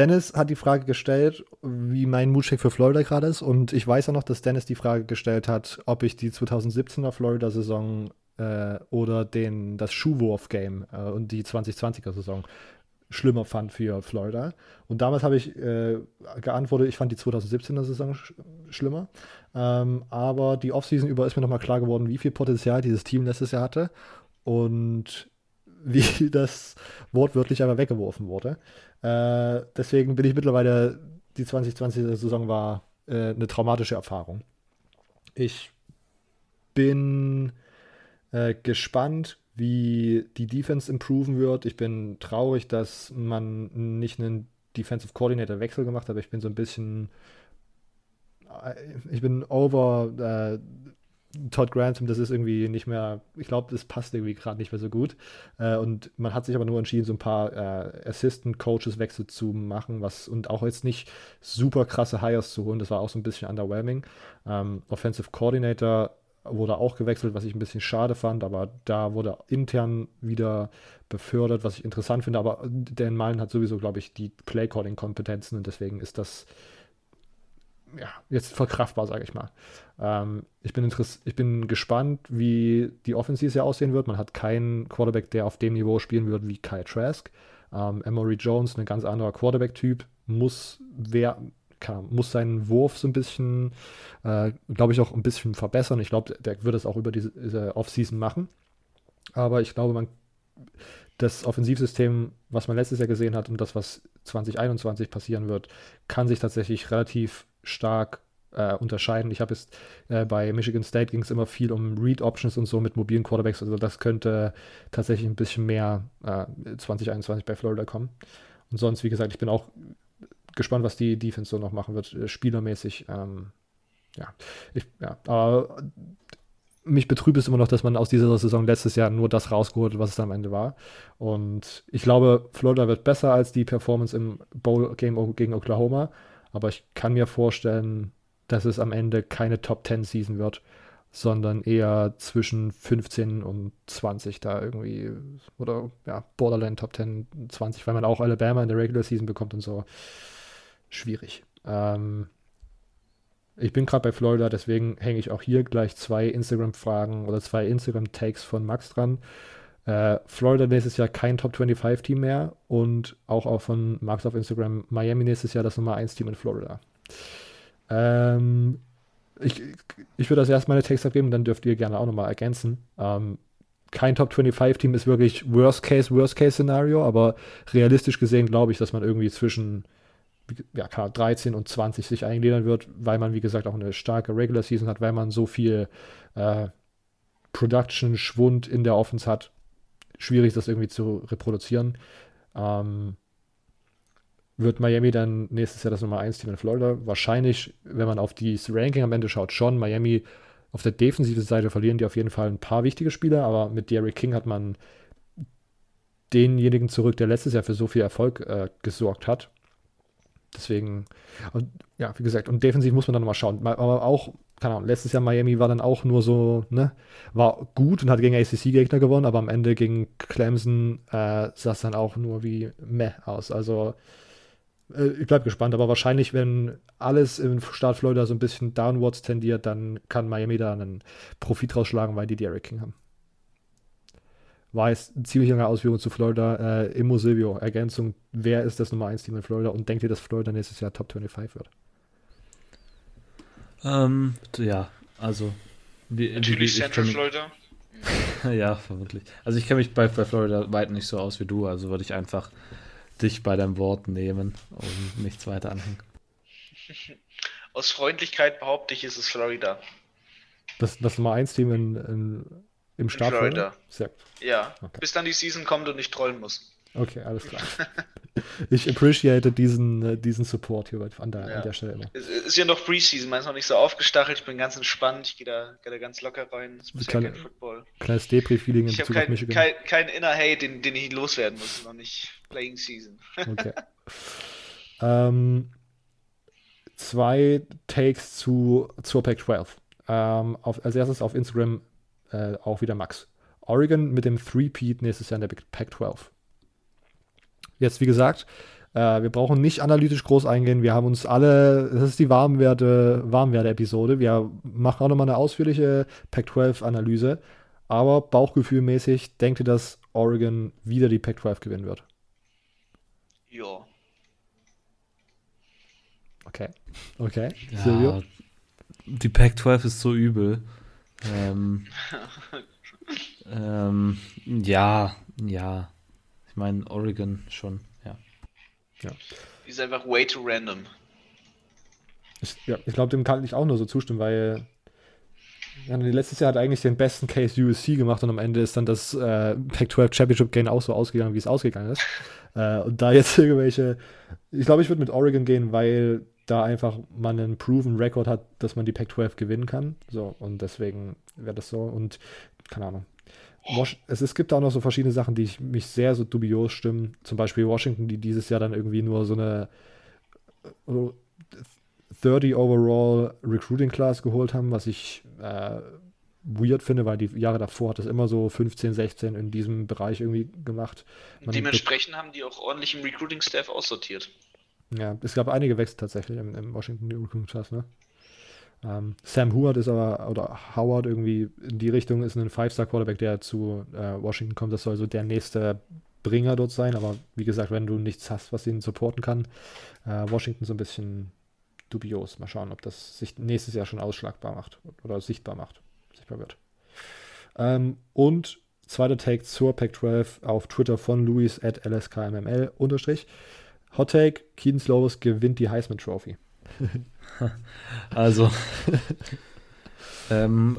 Dennis hat die Frage gestellt, wie mein Moodcheck für Florida gerade ist. Und ich weiß ja noch, dass Dennis die Frage gestellt hat, ob ich die 2017er Florida-Saison äh, oder den, das Schuhwurf-Game äh, und die 2020er-Saison schlimmer fand für Florida. Und damals habe ich äh, geantwortet, ich fand die 2017er Saison sch schlimmer. Ähm, aber die Offseason über ist mir nochmal klar geworden, wie viel Potenzial dieses Team letztes Jahr hatte und wie <laughs> das wortwörtlich einfach weggeworfen wurde. Äh, deswegen bin ich mittlerweile, die 2020er Saison war äh, eine traumatische Erfahrung. Ich bin äh, gespannt, wie die Defense improven wird. Ich bin traurig, dass man nicht einen Defensive Coordinator Wechsel gemacht hat, aber ich bin so ein bisschen äh, ich bin over äh, Todd Grantham, das ist irgendwie nicht mehr, ich glaube, das passt irgendwie gerade nicht mehr so gut. Äh, und man hat sich aber nur entschieden, so ein paar äh, Assistant Coaches Wechsel zu machen, was und auch jetzt nicht super krasse Hires zu holen. Das war auch so ein bisschen underwhelming. Ähm, Offensive Coordinator wurde auch gewechselt, was ich ein bisschen schade fand, aber da wurde intern wieder befördert, was ich interessant finde. Aber Dan Mullen hat sowieso, glaube ich, die Play-Calling-Kompetenzen und deswegen ist das ja, jetzt verkraftbar, sage ich mal. Ähm, ich, bin ich bin gespannt, wie die Offensive ja aussehen wird. Man hat keinen Quarterback, der auf dem Niveau spielen wird wie Kyle Trask. Ähm, Emory Jones, ein ganz anderer Quarterback-Typ, muss, muss seinen Wurf so ein bisschen, äh, glaube ich, auch ein bisschen verbessern. Ich glaube, der wird es auch über diese, diese Offseason machen. Aber ich glaube, man, das Offensivsystem, was man letztes Jahr gesehen hat und das, was 2021 passieren wird, kann sich tatsächlich relativ stark äh, unterscheiden. Ich habe jetzt äh, bei Michigan State ging es immer viel um Read Options und so mit mobilen Quarterbacks. Also das könnte tatsächlich ein bisschen mehr äh, 2021 bei Florida kommen. Und sonst, wie gesagt, ich bin auch gespannt, was die Defense so noch machen wird, äh, spielermäßig. Ähm, ja, ich, ja, aber mich betrübt es immer noch, dass man aus dieser Saison letztes Jahr nur das rausgeholt hat, was es am Ende war. Und ich glaube, Florida wird besser als die Performance im Bowl-Game gegen Oklahoma. Aber ich kann mir vorstellen, dass es am Ende keine Top 10 Season wird, sondern eher zwischen 15 und 20 da irgendwie. Oder ja, Borderline Top 10, 20, weil man auch Alabama in der Regular Season bekommt und so. Schwierig. Ähm, ich bin gerade bei Florida, deswegen hänge ich auch hier gleich zwei Instagram-Fragen oder zwei Instagram-Takes von Max dran. Äh, Florida nächstes Jahr kein Top 25 Team mehr und auch, auch von Max auf Instagram Miami nächstes Jahr das Nummer 1 Team in Florida. Ähm, ich, ich würde das erst meine Text abgeben, dann dürft ihr gerne auch nochmal ergänzen. Ähm, kein Top 25 Team ist wirklich Worst Case, Worst Case Szenario, aber realistisch gesehen glaube ich, dass man irgendwie zwischen ja, 13 und 20 sich eingliedern wird, weil man, wie gesagt, auch eine starke Regular Season hat, weil man so viel äh, Production-Schwund in der Offense hat. Schwierig, das irgendwie zu reproduzieren. Ähm, wird Miami dann nächstes Jahr das Nummer 1 Team in Florida? Wahrscheinlich, wenn man auf dieses Ranking am Ende schaut, schon. Miami auf der defensiven Seite verlieren die auf jeden Fall ein paar wichtige Spieler, aber mit Derrick King hat man denjenigen zurück, der letztes Jahr für so viel Erfolg äh, gesorgt hat. Deswegen, und, ja, wie gesagt, und defensiv muss man dann mal schauen. Aber auch, keine Ahnung, letztes Jahr Miami war dann auch nur so, ne, war gut und hat gegen ACC-Gegner gewonnen, aber am Ende gegen Clemson äh, sah es dann auch nur wie meh aus. Also, äh, ich bleibe gespannt, aber wahrscheinlich, wenn alles im Start Florida so ein bisschen downwards tendiert, dann kann Miami da einen Profit rausschlagen, weil die Derrick King haben war jetzt eine ziemlich lange Ausführung zu Florida. Äh, Immo Silvio, Ergänzung, wer ist das Nummer 1 Team in Florida und denkt ihr, dass Florida nächstes Jahr Top 25 wird? Ähm, ja, also. Wie, Natürlich wie, Central Florida. <laughs> ja, vermutlich. Also ich kenne mich bei, bei Florida weit nicht so aus wie du, also würde ich einfach dich bei deinem Wort nehmen und nichts weiter anhängen. <laughs> aus Freundlichkeit behaupte ich, ist es Florida. Das, das Nummer 1 Team in, in, im Start. Florida. Sehr Ja, okay. bis dann die Season kommt und ich trollen muss. Okay, alles klar. ich appreciate diesen, äh, diesen Support hier an der, ja. an der Stelle immer. Es ist ja noch Preseason, man ist noch nicht so aufgestachelt, ich bin ganz entspannt, ich gehe da, geh da ganz locker rein. Es ist kleine, kein Football. Kleines Depri-Feeling in Bezug kein, auf Michigan. Kein, kein inner Hate, den, den ich loswerden muss, noch nicht Playing Season. okay. ähm, zwei Takes zu, zur Pac-12. Ähm, als erstes auf Instagram äh, auch wieder Max. Oregon mit dem 3-Peat nächstes Jahr in der Pac-12. Jetzt, wie gesagt, äh, wir brauchen nicht analytisch groß eingehen. Wir haben uns alle, das ist die Warmwerte, Warmwerte-Episode. Wir machen auch nochmal eine ausführliche Pac-12-Analyse. Aber bauchgefühlmäßig denkt ihr, dass Oregon wieder die Pac-12 gewinnen wird? Ja. Okay. Okay. Ja, Silvio? Die Pac-12 ist so übel. Ähm, <laughs> ähm, ja, ja. Ich meine, Oregon schon, ja. ja. Die ist einfach way too random. Ich, ja, ich glaube, dem kann ich auch nur so zustimmen, weil ja, letztes Jahr hat eigentlich den besten Case USC gemacht und am Ende ist dann das äh, Pac-12 Championship Game auch so ausgegangen, wie es ausgegangen ist. <laughs> äh, und da jetzt irgendwelche, ich glaube, ich würde mit Oregon gehen, weil da einfach man einen proven Record hat, dass man die Pac-12 gewinnen kann. So, und deswegen wäre das so. Und keine Ahnung. Es, es gibt auch noch so verschiedene Sachen, die ich, mich sehr so dubios stimmen. Zum Beispiel Washington, die dieses Jahr dann irgendwie nur so eine 30 overall Recruiting Class geholt haben, was ich äh, weird finde, weil die Jahre davor hat es immer so 15, 16 in diesem Bereich irgendwie gemacht. Man Dementsprechend haben die auch ordentlich im Recruiting Staff aussortiert. Ja, es gab einige Wechsel tatsächlich im, im Washington Recruiting Class, ne? Ähm, Sam Howard ist aber, oder Howard irgendwie in die Richtung, ist ein Five-Star-Quarterback, der zu äh, Washington kommt. Das soll so der nächste Bringer dort sein. Aber wie gesagt, wenn du nichts hast, was ihn supporten kann, äh, Washington so ein bisschen dubios. Mal schauen, ob das sich nächstes Jahr schon ausschlagbar macht oder sichtbar macht, sichtbar wird. Ähm, und zweiter Take zur Pac-12 auf Twitter von Luis at lskmml unterstrich. Hot Take, Keaton Slovis gewinnt die Heisman Trophy. <laughs> also, ähm,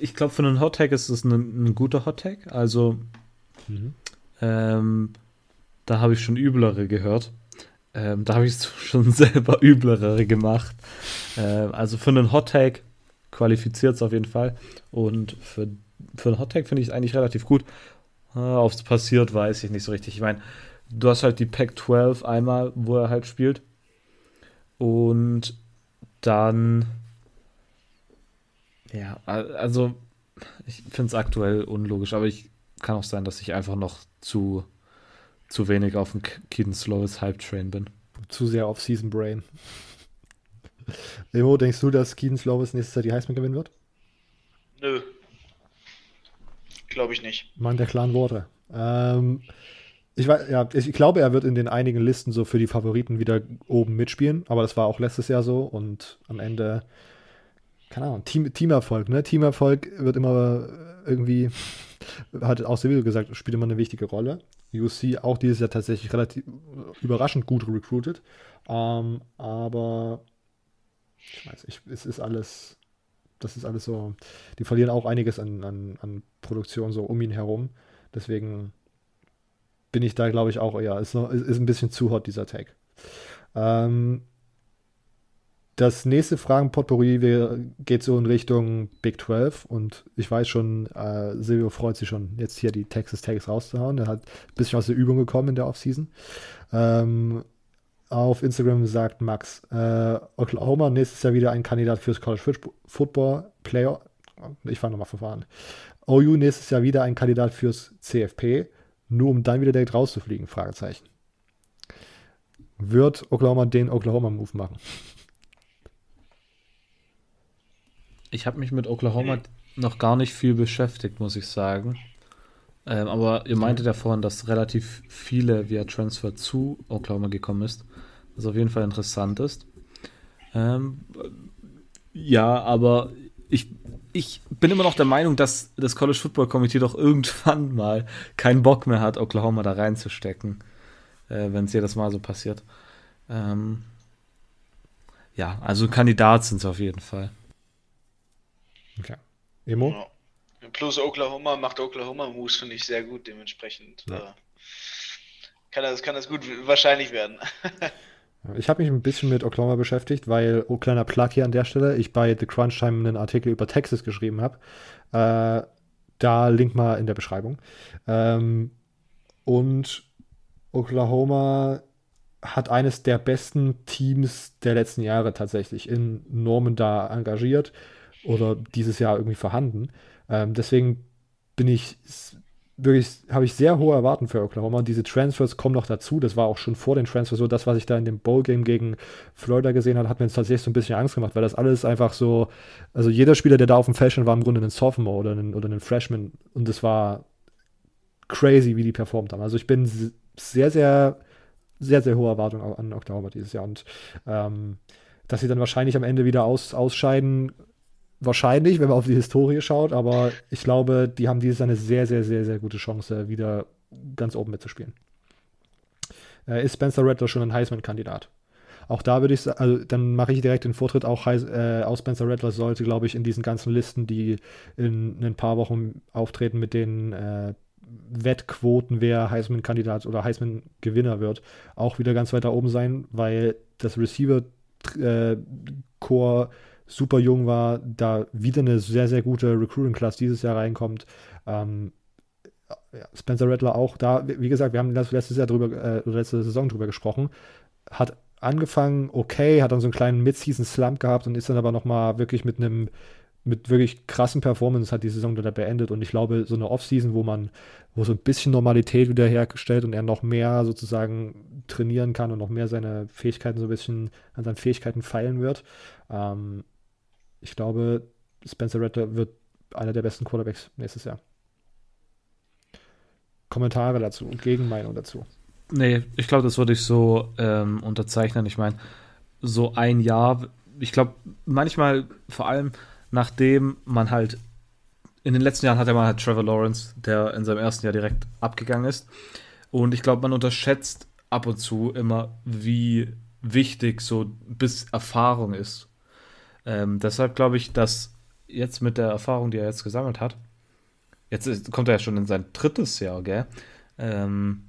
ich glaube, für einen Hot Tag ist es ein, ein guter Hot Tag. Also, mhm. ähm, da habe ich schon üblere gehört. Ähm, da habe ich <laughs> schon selber üblere gemacht. Ähm, also für einen Hot Tag qualifiziert es auf jeden Fall. Und für, für einen Hot Tag finde ich es eigentlich relativ gut. Äh, Ob es passiert, weiß ich nicht so richtig. Ich meine, du hast halt die Pack 12 einmal, wo er halt spielt. Und dann, ja, also ich finde es aktuell unlogisch, aber ich kann auch sein, dass ich einfach noch zu, zu wenig auf dem Keaton Slovis Hype Train bin. Zu sehr auf Season Brain. <laughs> Emo, denkst du, dass Keaton Slovis nächstes Jahr die Heisman gewinnen wird? Nö. Glaube ich nicht. Mann der klaren Worte. Ähm, ich, weiß, ja, ich glaube, er wird in den einigen Listen so für die Favoriten wieder oben mitspielen, aber das war auch letztes Jahr so und am Ende, keine Ahnung, Team, Teamerfolg, ne? Teamerfolg wird immer irgendwie, hat auch Silvio gesagt, spielt immer eine wichtige Rolle. UC auch dieses Jahr tatsächlich relativ überraschend gut recruited, ähm, aber ich weiß, ich, es ist alles, das ist alles so, die verlieren auch einiges an, an, an Produktion so um ihn herum, deswegen bin ich da, glaube ich, auch eher. Ist, noch, ist ein bisschen zu hot, dieser Tag. Ähm, das nächste Fragen-Potpourri geht so in Richtung Big 12 und ich weiß schon, äh, Silvio freut sich schon, jetzt hier die Texas Tags rauszuhauen. Er hat ein bisschen aus der Übung gekommen in der Offseason. Ähm, auf Instagram sagt Max, äh, Oklahoma nächstes Jahr wieder ein Kandidat fürs College Football Player. Ich fange nochmal an. OU nächstes Jahr wieder ein Kandidat fürs CFP nur um dann wieder direkt rauszufliegen? Fragezeichen. Wird Oklahoma den Oklahoma-Move machen? Ich habe mich mit Oklahoma noch gar nicht viel beschäftigt, muss ich sagen. Ähm, aber ihr meintet ja vorhin, dass relativ viele via Transfer zu Oklahoma gekommen ist, was auf jeden Fall interessant ist. Ähm, ja, aber ich ich bin immer noch der Meinung, dass das College Football Committee doch irgendwann mal keinen Bock mehr hat, Oklahoma da reinzustecken, äh, wenn es jedes Mal so passiert. Ähm, ja, also Kandidat sind sie auf jeden Fall. Okay. Emo? Ja. Plus Oklahoma macht Oklahoma Moves, finde ich sehr gut, dementsprechend. Ja. Äh, kann, das, kann das gut wahrscheinlich werden. <laughs> Ich habe mich ein bisschen mit Oklahoma beschäftigt, weil, oh kleiner Plug hier an der Stelle, ich bei The Crunch Time einen Artikel über Texas geschrieben habe. Äh, da Link mal in der Beschreibung. Ähm, und Oklahoma hat eines der besten Teams der letzten Jahre tatsächlich in Norman da engagiert oder dieses Jahr irgendwie vorhanden. Ähm, deswegen bin ich wirklich, habe ich sehr hohe Erwartungen für Oklahoma. Diese Transfers kommen noch dazu. Das war auch schon vor den Transfers so. Das, was ich da in dem Bowl-Game gegen Florida gesehen habe, hat mir jetzt tatsächlich so ein bisschen Angst gemacht, weil das alles einfach so, also jeder Spieler, der da auf dem stand, war im Grunde ein Sophomore oder ein, oder ein Freshman und das war crazy, wie die performt haben. Also ich bin sehr, sehr, sehr, sehr hohe Erwartungen an Oklahoma dieses Jahr und ähm, dass sie dann wahrscheinlich am Ende wieder aus, ausscheiden, wahrscheinlich, wenn man auf die Historie schaut, aber ich glaube, die haben dieses Jahr eine sehr, sehr, sehr, sehr gute Chance, wieder ganz oben mitzuspielen. Äh, ist Spencer Rattler schon ein Heisman-Kandidat? Auch da würde ich sagen, also dann mache ich direkt den Vortritt. Auch äh, auch Spencer Rattler sollte, glaube ich, in diesen ganzen Listen, die in, ein paar Wochen auftreten, mit den äh, Wettquoten, wer Heisman-Kandidat oder Heisman-Gewinner wird, auch wieder ganz weit da oben sein, weil das Receiver-Core super jung war, da wieder eine sehr, sehr gute Recruiting-Class dieses Jahr reinkommt. Ähm, Spencer Rattler auch da, wie gesagt, wir haben letztes Jahr drüber, äh, letzte Saison drüber gesprochen, hat angefangen okay, hat dann so einen kleinen Mid-Season-Slump gehabt und ist dann aber nochmal wirklich mit einem mit wirklich krassen Performance hat die Saison dann beendet und ich glaube, so eine Offseason, wo man, wo so ein bisschen Normalität wiederhergestellt und er noch mehr sozusagen trainieren kann und noch mehr seine Fähigkeiten so ein bisschen an seinen Fähigkeiten feilen wird. Ähm, ich glaube, Spencer Rattler wird einer der besten Quarterbacks nächstes Jahr. Kommentare dazu und Gegenmeinung dazu. Nee, ich glaube, das würde ich so ähm, unterzeichnen. Ich meine, so ein Jahr, ich glaube, manchmal, vor allem nachdem man halt in den letzten Jahren hatte man halt Trevor Lawrence, der in seinem ersten Jahr direkt abgegangen ist. Und ich glaube, man unterschätzt ab und zu immer, wie wichtig so bis Erfahrung ist. Ähm, deshalb glaube ich, dass jetzt mit der Erfahrung, die er jetzt gesammelt hat, jetzt ist, kommt er ja schon in sein drittes Jahr, gell? Ähm,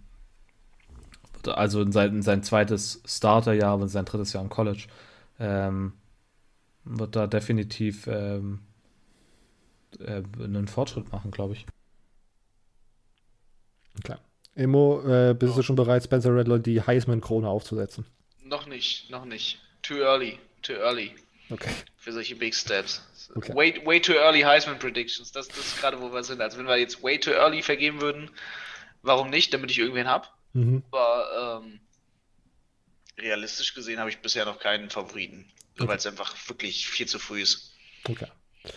also in sein, in sein zweites Starterjahr, aber in sein drittes Jahr im College, ähm, wird da definitiv ähm, äh, einen Fortschritt machen, glaube ich. Klar. Emo, äh, bist du schon bereit, Spencer Rattler die Heisman-Krone aufzusetzen? noch nicht, noch nicht. Too early, too early Okay. für solche Big Steps. Okay. Way, way too early Heisman Predictions. Das, das ist gerade, wo wir sind. Also wenn wir jetzt way too early vergeben würden, warum nicht, damit ich irgendwen hab. Mhm. Aber ähm, realistisch gesehen habe ich bisher noch keinen Favoriten. Okay. Weil es einfach wirklich viel zu früh ist. okay.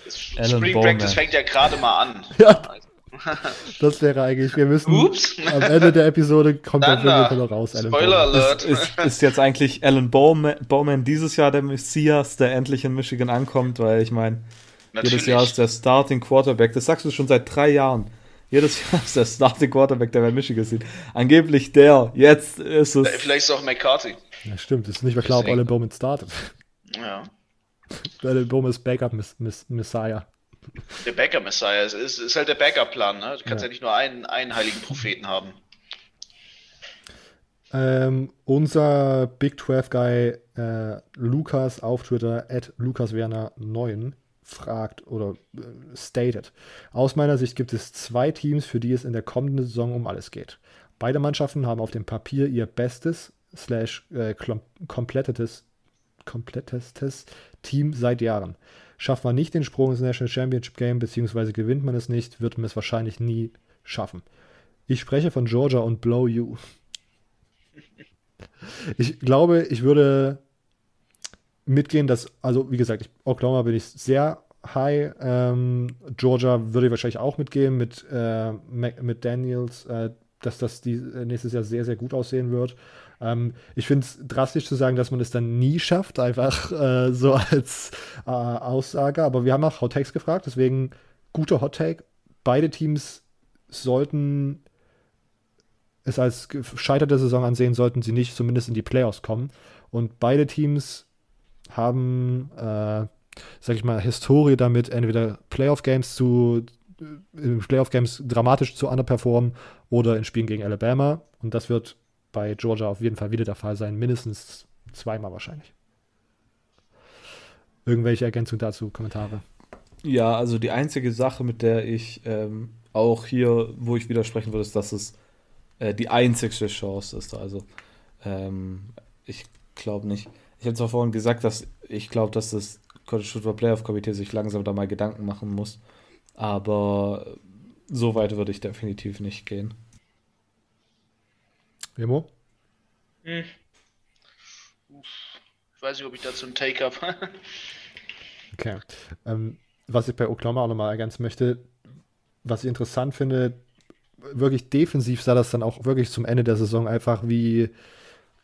Spring Bowman. Practice fängt ja gerade mal an. Ja. <laughs> Das wäre eigentlich, wir müssen Ups. am Ende der Episode kommt Dann da. Fall noch raus. Alan Spoiler Bowman. Alert. Ist, ist, ist jetzt eigentlich Alan Bowman, Bowman dieses Jahr der Messias, der endlich in Michigan ankommt, weil ich meine, jedes Jahr ist der Starting Quarterback, das sagst du schon seit drei Jahren. Jedes Jahr ist der Starting Quarterback, der bei Michigan sieht. Angeblich der, jetzt ist es. Vielleicht ist auch McCarthy. Ja, stimmt, es ist nicht mehr klar, ob. Alan Bowman startet. Ja. Alan Bowman ist Backup Miss, Miss, Messiah. Der Backup Messiah ist, ist, halt der Backup-Plan. Ne? Du kannst Ja. ja. nicht nur einen, einen heiligen Propheten haben. Ähm, unser Big 12 Guy äh, Lukas auf Twitter, at LukasWerner9, fragt oder äh, stated. Aus meiner Sicht gibt es zwei Teams, für die es in der kommenden Saison um alles geht. Beide Mannschaften haben auf dem Papier ihr bestes slash äh, komplettestes, komplettestes Team seit Jahren. Schafft man nicht den Sprung ins National Championship Game, beziehungsweise gewinnt man es nicht, wird man es wahrscheinlich nie schaffen. Ich spreche von Georgia und Blow You. Ich glaube, ich würde mitgehen, dass, also wie gesagt, ich, Oklahoma bin ich sehr high. Ähm, Georgia würde ich wahrscheinlich auch mitgehen mit, äh, mit Daniels, äh, dass das die, äh, nächstes Jahr sehr, sehr gut aussehen wird. Ähm, ich finde es drastisch zu sagen, dass man es dann nie schafft, einfach äh, so als äh, Aussage. Aber wir haben auch Hot Takes gefragt, deswegen guter Hot Take. Beide Teams sollten es als gescheiterte Saison ansehen, sollten sie nicht zumindest in die Playoffs kommen. Und beide Teams haben, äh, sag ich mal, Historie damit, entweder Playoff-Games zu in Playoff-Games dramatisch zu underperformen oder in Spielen gegen Alabama. Und das wird bei Georgia auf jeden Fall wieder der Fall sein, mindestens zweimal wahrscheinlich. Irgendwelche Ergänzungen dazu, Kommentare? Ja, also die einzige Sache, mit der ich ähm, auch hier, wo ich widersprechen würde, ist, dass es äh, die einzigste Chance ist. Also ähm, ich glaube nicht. Ich habe zwar vorhin gesagt, dass ich glaube, dass das College Football Playoff Komitee sich langsam da mal Gedanken machen muss. Aber so weit würde ich definitiv nicht gehen. Emo? Hm. Ich weiß nicht, ob ich dazu einen Take habe. <laughs> okay. Ähm, was ich bei Oklahoma auch nochmal ergänzen möchte, was ich interessant finde, wirklich defensiv sah das dann auch wirklich zum Ende der Saison einfach wie,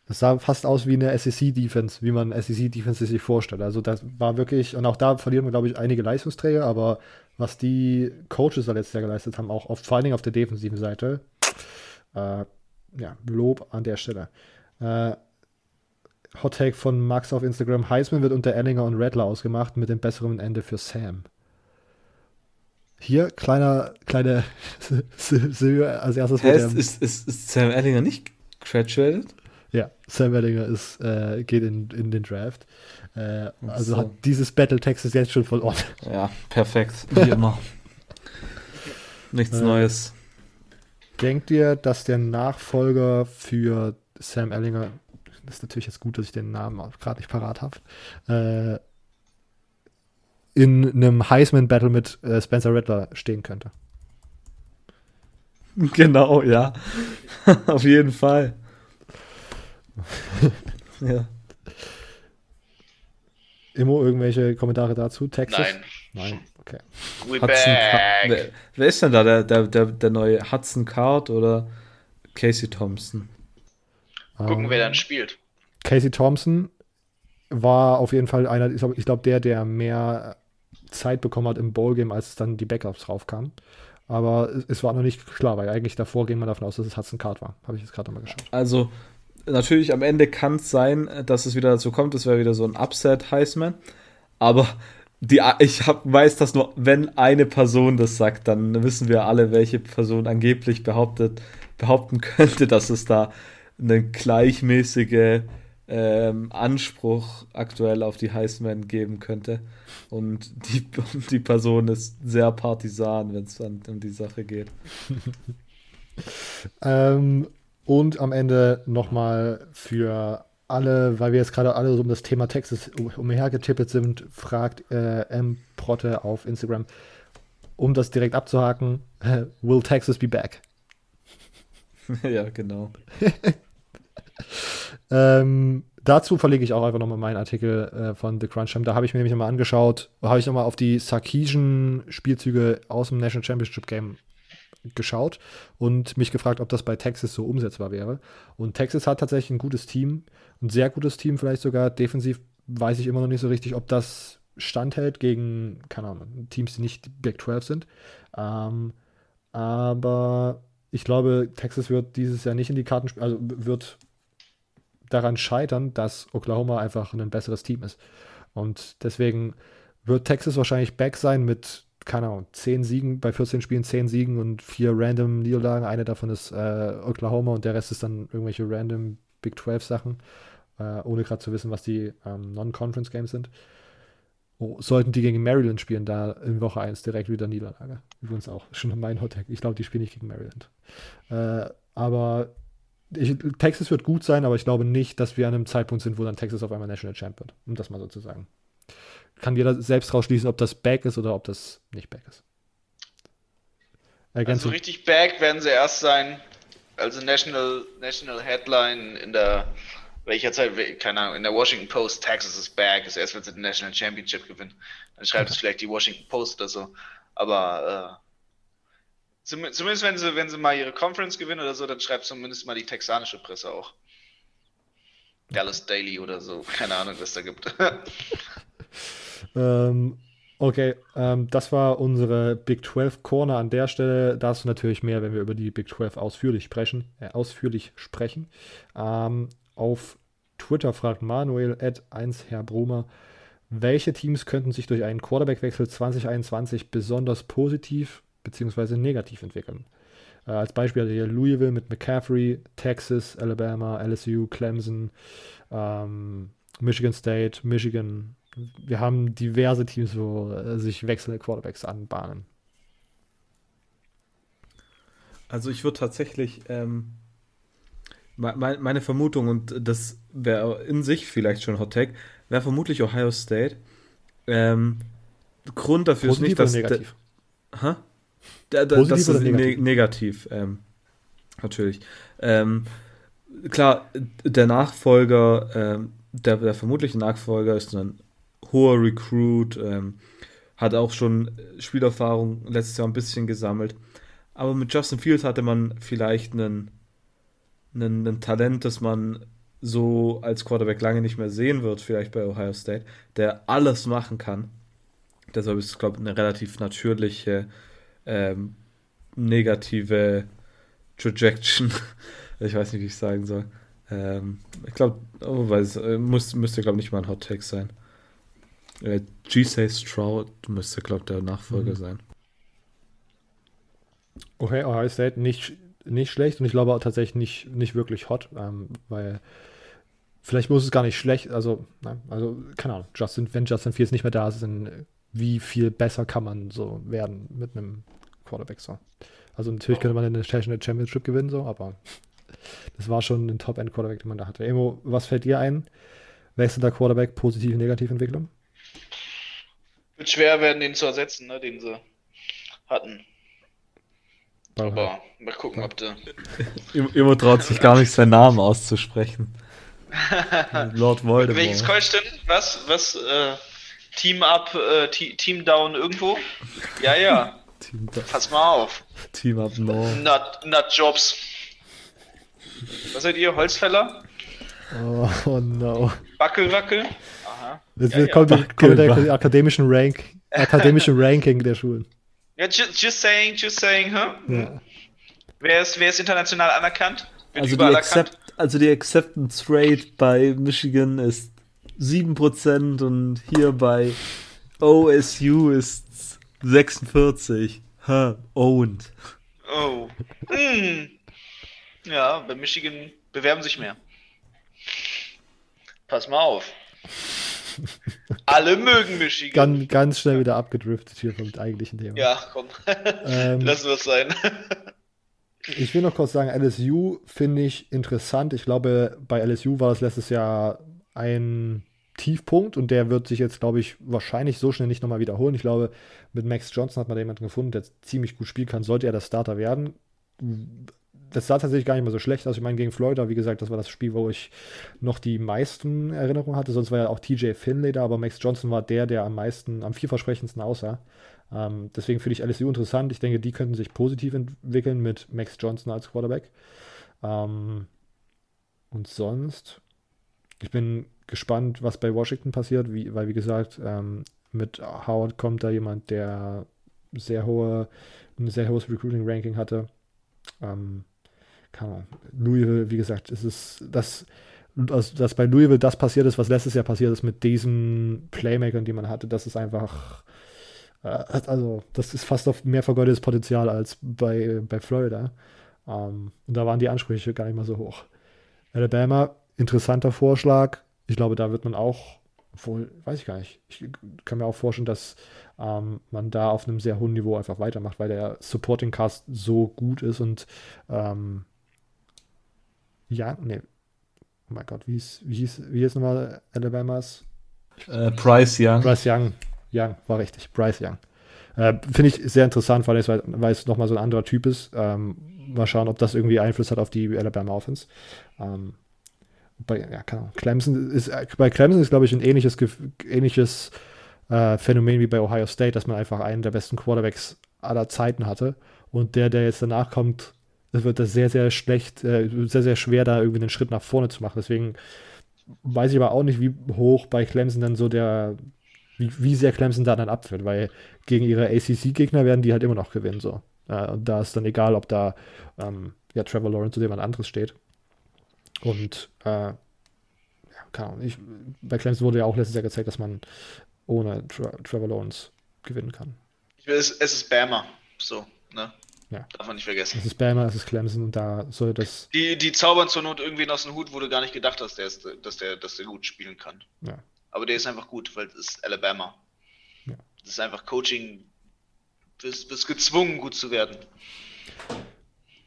das sah fast aus wie eine SEC-Defense, wie man SEC-Defense sich vorstellt. Also das war wirklich, und auch da verlieren wir, glaube ich, einige Leistungsträger, aber was die Coaches da letztes Jahr geleistet haben, auch auf, vor allen Dingen auf der defensiven Seite, äh, ja, Lob an der Stelle. Äh, Hot Take von Max auf Instagram: Heisman wird unter Ellinger und Rattler ausgemacht mit dem besseren Ende für Sam. Hier, kleiner, kleine <laughs> als erstes. Hä, ist, ist, ist, ist, Sam Ellinger nicht graduated? Ja, Sam Ellinger ist, äh, geht in, in den Draft. Äh, also so. hat dieses Battle Texas jetzt schon verloren. Ja, perfekt, wie immer. <laughs> Nichts äh, Neues. Denkt ihr, dass der Nachfolger für Sam Ellinger, das ist natürlich jetzt gut, dass ich den Namen gerade nicht parat habe, äh, in einem Heisman-Battle mit äh, Spencer Rattler stehen könnte. <laughs> Genau, ja. <laughs> Auf jeden Fall. <laughs> ja. Immo, irgendwelche Kommentare dazu? Texas? Nein. Nein, okay. We back. Wer, wer, ist denn da? Der, der, der, der neue Hudson Card oder Casey Thompson? Gucken, um, wer dann spielt. Casey Thompson war auf jeden Fall einer, ich glaube, glaub, der, der mehr Zeit bekommen hat im Bowl-Game, als dann die Backups raufkamen. Aber es, war noch nicht klar, weil eigentlich davor gehen wir davon aus, dass es Hudson Card war. Habe ich jetzt gerade nochmal geschaut. Also, natürlich am Ende kann es sein, dass es wieder dazu kommt. Es wäre wieder so ein Upset Heisman. Aber die, ich hab, weiß das nur, wenn eine Person das sagt, dann wissen wir alle, welche Person angeblich behauptet, behaupten <laughs> könnte, dass es da eine gleichmäßige ähm, Anspruch aktuell auf die Heisman geben könnte. Und die, <laughs> die Person ist sehr partisan, wenn es um die Sache geht. <laughs> ähm, und am Ende nochmal für alle, weil wir jetzt gerade alle so um das Thema Texas umhergetippet sind, fragt äh, M. Protte auf Instagram, um das direkt abzuhaken, <laughs> will Texas be back? <laughs> ja, genau. <laughs> ähm, dazu verlege ich auch einfach nochmal meinen Artikel äh, von The Crunch Time. Da habe ich mir nämlich nochmal angeschaut, habe ich nochmal auf die Sarkeesian-Spielzüge aus dem National Championship Game geschaut und mich gefragt, ob das bei Texas so umsetzbar wäre. Und Texas hat tatsächlich ein gutes Team, ein sehr gutes Team vielleicht sogar. Defensiv weiß ich immer noch nicht so richtig, ob das standhält gegen, keine Ahnung, Teams, die nicht Big 12 sind. Ähm, aber ich glaube, Texas wird dieses Jahr nicht in die Karten spielen, also wird daran scheitern, dass Oklahoma einfach ein besseres Team ist. Und deswegen wird Texas wahrscheinlich back sein mit, keine Ahnung, 10 Siegen, bei 14 Spielen 10 Siegen und vier random Niederlagen. Eine davon ist äh, Oklahoma und der Rest ist dann irgendwelche random Big 12 Sachen, äh, ohne gerade zu wissen, was die ähm, Non-Conference Games sind. Oh, sollten die gegen Maryland spielen, da in Woche 1 direkt wieder Niederlage. Übrigens auch schon mein Hottag. Ich glaube, die spielen nicht gegen Maryland. Äh, aber ich, Texas wird gut sein, aber ich glaube nicht, dass wir an einem Zeitpunkt sind, wo dann Texas auf einmal National Champ wird, um das mal so zu sagen. Kann jeder selbst rausschließen, ob das Back ist oder ob das nicht Back ist. Also richtig Back werden sie erst sein, also National, National Headline in der welcher Zeit, keine Ahnung, in der Washington Post, Texas is back, ist erst, wenn sie den National Championship gewinnen. Dann schreibt es vielleicht die Washington Post oder so. Aber äh, Zumindest wenn sie, wenn sie mal ihre Conference gewinnen oder so, dann schreibt zumindest mal die texanische Presse auch. Dallas Daily oder so. Keine Ahnung, was da gibt. <laughs> ähm, okay, ähm, das war unsere Big 12 Corner an der Stelle. Dazu natürlich mehr, wenn wir über die Big 12 ausführlich sprechen. Äh, ausführlich sprechen. Ähm, auf Twitter fragt Manuel at 1 Herr Bromer, welche Teams könnten sich durch einen Quarterbackwechsel 2021 besonders positiv bzw. negativ entwickeln? Äh, als Beispiel hat hier Louisville mit McCaffrey, Texas, Alabama, LSU, Clemson, ähm, Michigan State, Michigan. Wir haben diverse Teams, wo äh, sich wechselnde Quarterbacks anbahnen. Also ich würde tatsächlich ähm, meine, meine Vermutung, und das wäre in sich vielleicht schon Hot Take, wäre vermutlich Ohio State. Ähm, Grund dafür Positiv ist nicht, dass. Negativ? Ha? Da, da, das ist negativ? Ne negativ ähm, natürlich. Ähm, klar, der Nachfolger, ähm, der, der vermutliche Nachfolger ist ein hoher Recruit, ähm, hat auch schon Spielerfahrung letztes Jahr ein bisschen gesammelt. Aber mit Justin Fields hatte man vielleicht einen, einen, einen Talent, das man so als Quarterback lange nicht mehr sehen wird, vielleicht bei Ohio State, der alles machen kann. Deshalb ist es, glaube ich, eine relativ natürliche ähm, negative Projection. <laughs> ich weiß nicht, wie ich sagen soll. Ähm, ich glaube, oh, äh, muss, müsste, glaube ich, nicht mal ein Hot Take sein. Äh, G-Say Stroud müsste, glaube ich, der Nachfolger mhm. sein. Okay, Ohio State nicht, nicht schlecht und ich glaube auch tatsächlich nicht, nicht wirklich hot, ähm, weil vielleicht muss es gar nicht schlecht, also, nein, also, keine Ahnung, Justin, wenn Justin Fields nicht mehr da ist, dann wie viel besser kann man so werden mit einem Quarterback so. Also natürlich könnte man eine National Championship gewinnen, so, aber das war schon ein Top-End-Quarterback, den man da hatte. Emo, was fällt dir ein? Wechselnder Quarterback, positive, negative Entwicklung? Wird schwer werden, den zu ersetzen, ne, den sie hatten. Aber mal gucken, ob der. Emo traut sich gar nicht, seinen Namen auszusprechen. <laughs> Lord Voldemort. Welches Question? Was? Was? Äh, Team Up, äh, Team Down irgendwo? Ja, ja. Team Pass mal auf. Team Up No. Not, not Jobs. Was seid ihr? Holzfäller? Oh, oh no. Wackel, wackel. Aha. Jetzt ja, kommt, ja. kommt der akademischen, Rank, akademische <laughs> Ranking der Schulen. Ja, just, just saying, just saying, huh? Ja. Wer, ist, wer ist international anerkannt? Wird also, die accept, also die Acceptance Rate bei Michigan ist 7% und hier bei OSU ist 46. Ha, owned. Oh. Hm. Ja, bei Michigan bewerben sich mehr. Pass mal auf. <laughs> Alle mögen Michigan. Ganz, ganz schnell wieder abgedriftet hier vom eigentlichen Thema. Ja, komm. Ähm, Lassen wir es sein. <laughs> ich will noch kurz sagen, LSU finde ich interessant. Ich glaube, bei LSU war es letztes Jahr ein Tiefpunkt und der wird sich jetzt, glaube ich, wahrscheinlich so schnell nicht nochmal wiederholen. Ich glaube, mit Max Johnson hat man da jemanden gefunden, der ziemlich gut spielen kann. Sollte er der Starter werden, das sah tatsächlich gar nicht mal so schlecht aus. Ich meine, gegen Florida, wie gesagt, das war das Spiel, wo ich noch die meisten Erinnerungen hatte. Sonst war ja auch TJ Finlay da, aber Max Johnson war der, der am meisten, am vielversprechendsten aussah. Ähm, deswegen finde ich LSU interessant. Ich denke, die könnten sich positiv entwickeln mit Max Johnson als Quarterback. Ähm, und sonst, ich bin gespannt, was bei Washington passiert, wie, weil, wie gesagt, ähm, mit Howard kommt da jemand, der sehr hohe, ein sehr hohes Recruiting-Ranking hatte. Ähm, kann man. Louisville, wie gesagt, ist es das, dass, dass bei Louisville das passiert ist, was letztes Jahr passiert ist mit diesen Playmakern, die man hatte, das ist einfach, äh, also das ist fast auf mehr vergeudetes Potenzial als bei, bei Florida. Ähm, und da waren die Ansprüche gar nicht mal so hoch. Alabama, interessanter Vorschlag. Ich glaube, da wird man auch, obwohl, weiß ich gar nicht, ich kann mir auch vorstellen, dass ähm, man da auf einem sehr hohen Niveau einfach weitermacht, weil der Supporting Cast so gut ist und ähm, ja, nee. Oh mein Gott, wie hieß, wie hieß, wie hieß nochmal Alabamas? Äh, Bryce Young. Bryce Young. Young, war richtig. Bryce Young. Äh, Finde ich sehr interessant, weil es, weil es nochmal so ein anderer Typ ist. Ähm, mal schauen, ob das irgendwie Einfluss hat auf die Alabama Offense. Ähm, bei, ja, keine. Clemson ist, äh, bei Clemson ist, glaube ich, ein ähnliches, ähnliches äh, Phänomen wie bei Ohio State, dass man einfach einen der besten Quarterbacks aller Zeiten hatte. Und der, der jetzt danach kommt, wird das sehr, sehr schlecht, äh, sehr, sehr schwer, da irgendwie einen Schritt nach vorne zu machen. Deswegen weiß ich aber auch nicht, wie hoch bei Clemson dann so der, wie, wie sehr Clemson da dann abführt, weil gegen ihre ACC-Gegner werden die halt immer noch gewinnen. So. Und da ist dann egal, ob da ähm, ja, Trevor Lawrence oder jemand anderes steht. Und äh, ja, kann, ich, bei Clemson wurde ja auch letztes Jahr gezeigt, dass man ohne Tra Trevor Lawrence gewinnen kann. Es, es ist Bama, so, ne? Ja. Darf man nicht vergessen. Es ist Bama, es ist Clemson und da soll das. Die, die zaubern zur Not irgendwen aus dem Hut, wo du gar nicht gedacht hast, der ist, dass, der, dass der gut spielen kann. Ja. Aber der ist einfach gut, weil es ist Alabama. Ja. Das ist einfach Coaching. Du bist, bist gezwungen, gut zu werden.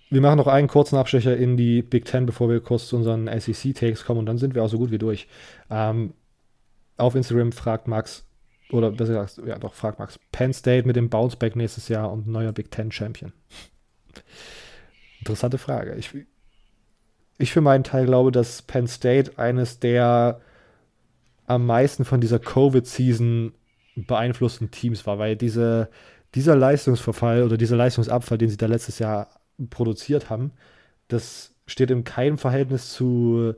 Wir machen noch einen kurzen Abstecher in die Big Ten, bevor wir kurz zu unseren SEC-Takes kommen und dann sind wir auch so gut wie durch. Ähm, auf Instagram fragt Max, oder besser gesagt, ja doch, fragt Max, Penn State mit dem Bounceback nächstes Jahr und neuer Big Ten Champion. Interessante Frage. Ich, ich für meinen Teil glaube, dass Penn State eines der am meisten von dieser Covid-Season beeinflussten Teams war, weil diese, dieser Leistungsverfall oder dieser Leistungsabfall, den sie da letztes Jahr produziert haben, das steht in keinem Verhältnis zu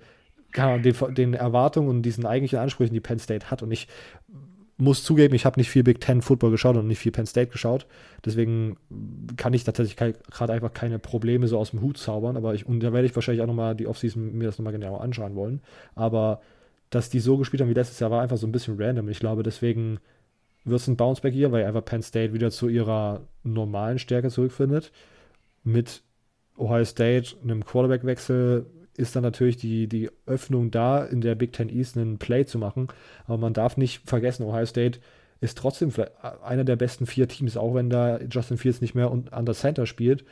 den, den, Erwartungen und diesen eigentlichen Ansprüchen, die Penn State hat. Und ich muss zugeben, ich habe nicht viel Big Ten Football geschaut und nicht viel Penn State geschaut. Deswegen kann ich tatsächlich gerade einfach keine Probleme so aus dem Hut zaubern. Aber ich, und da werde ich wahrscheinlich auch nochmal die Offseason mir das nochmal genauer anschauen wollen. Aber dass die so gespielt haben wie letztes Jahr, war einfach so ein bisschen random. Ich glaube, deswegen wird es ein Bounceback hier, weil einfach Penn State wieder zu ihrer normalen Stärke zurückfindet. Mit Ohio State, einem Quarterback-Wechsel, ist dann natürlich die, die Öffnung da, in der Big Ten East einen Play zu machen. Aber man darf nicht vergessen, Ohio State ist trotzdem einer der besten vier Teams, auch wenn da Justin Fields nicht mehr an der Center spielt.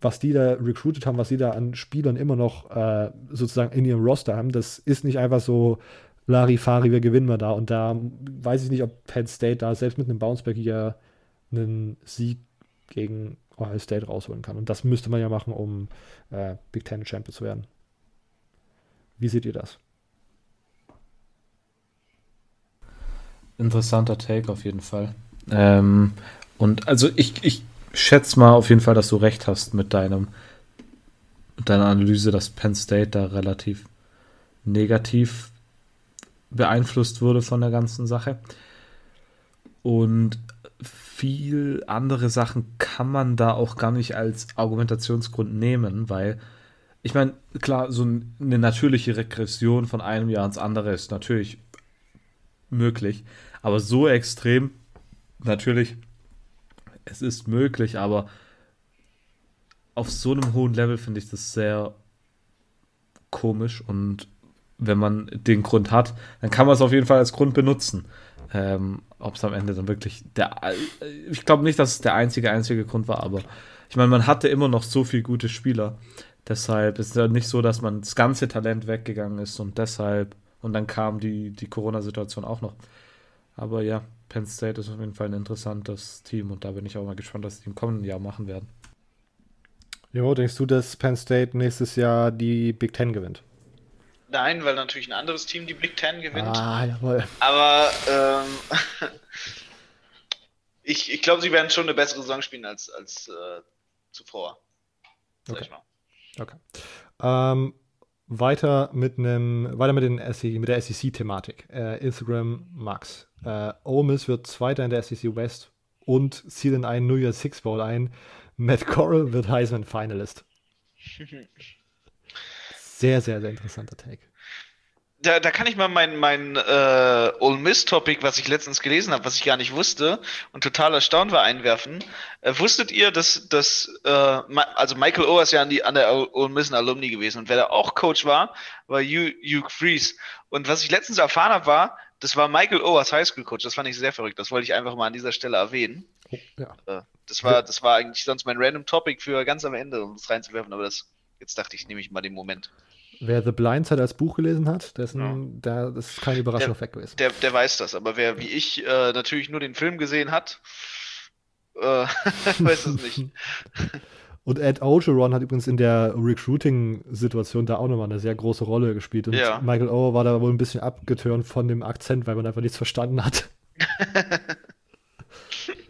Was die da recruited haben, was sie da an Spielern immer noch äh, sozusagen in ihrem Roster haben, das ist nicht einfach so Larifari, wir gewinnen wir da. Und da weiß ich nicht, ob Penn State da selbst mit einem Bounceback hier einen Sieg gegen Ohio State rausholen kann. Und das müsste man ja machen, um äh, Big Ten Champion zu werden. Wie seht ihr das? Interessanter Take auf jeden Fall. Ähm, und also ich, ich schätze mal auf jeden Fall, dass du recht hast mit deinem mit deiner Analyse, dass Penn State da relativ negativ beeinflusst wurde von der ganzen Sache. Und viel andere Sachen kann man da auch gar nicht als Argumentationsgrund nehmen, weil ich meine, klar, so eine natürliche Regression von einem Jahr ins andere ist natürlich möglich, aber so extrem, natürlich, es ist möglich, aber auf so einem hohen Level finde ich das sehr komisch und wenn man den Grund hat, dann kann man es auf jeden Fall als Grund benutzen. Ähm, Ob es am Ende dann wirklich der, ich glaube nicht, dass es der einzige, einzige Grund war, aber ich meine, man hatte immer noch so viele gute Spieler. Deshalb ist es ja nicht so, dass man das ganze Talent weggegangen ist und deshalb, und dann kam die, die Corona-Situation auch noch. Aber ja, Penn State ist auf jeden Fall ein interessantes Team und da bin ich auch mal gespannt, was die im kommenden Jahr machen werden. Jo, denkst du, dass Penn State nächstes Jahr die Big Ten gewinnt? Nein, weil natürlich ein anderes Team die Big Ten gewinnt. Ah, jawohl. Aber ähm, <laughs> ich, ich glaube, sie werden schon eine bessere Saison spielen als, als äh, zuvor. Sag okay. ich mal. Okay. Ähm, weiter mit einem, weiter mit, den SEC, mit der SEC-Thematik. Äh, Instagram Max. Äh, Ole Miss wird Zweiter in der SEC West und zieht in einen New Year Six Bowl ein. Matt Corral wird Heisman Finalist. <laughs> Sehr, sehr, sehr interessanter Take da, da kann ich mal mein, mein äh, Ole Miss-Topic, was ich letztens gelesen habe, was ich gar nicht wusste und total erstaunt war, einwerfen. Äh, wusstet ihr, dass, dass äh, also Michael O ist ja an, die, an der Ole Miss ein Alumni gewesen und wer da auch Coach war, war Hugh, Freeze. Und was ich letztens erfahren habe, war, das war Michael O als Highschool-Coach. Das fand ich sehr verrückt. Das wollte ich einfach mal an dieser Stelle erwähnen. Oh, ja. Äh, das, war, das war eigentlich sonst mein random Topic für ganz am Ende, um es reinzuwerfen, aber das, jetzt dachte ich, nehme ich mal den Moment. Wer The Blind Side als Buch gelesen hat, dessen, ja. der, das ist keine Überraschung der, auf weg gewesen. Der, der weiß das, aber wer wie ich äh, natürlich nur den Film gesehen hat, äh, <laughs> weiß es nicht. <laughs> Und Ed Ogeron hat übrigens in der Recruiting-Situation da auch nochmal eine sehr große Rolle gespielt. Und ja. Michael O war da wohl ein bisschen abgetürnt von dem Akzent, weil man einfach nichts verstanden hat. <laughs>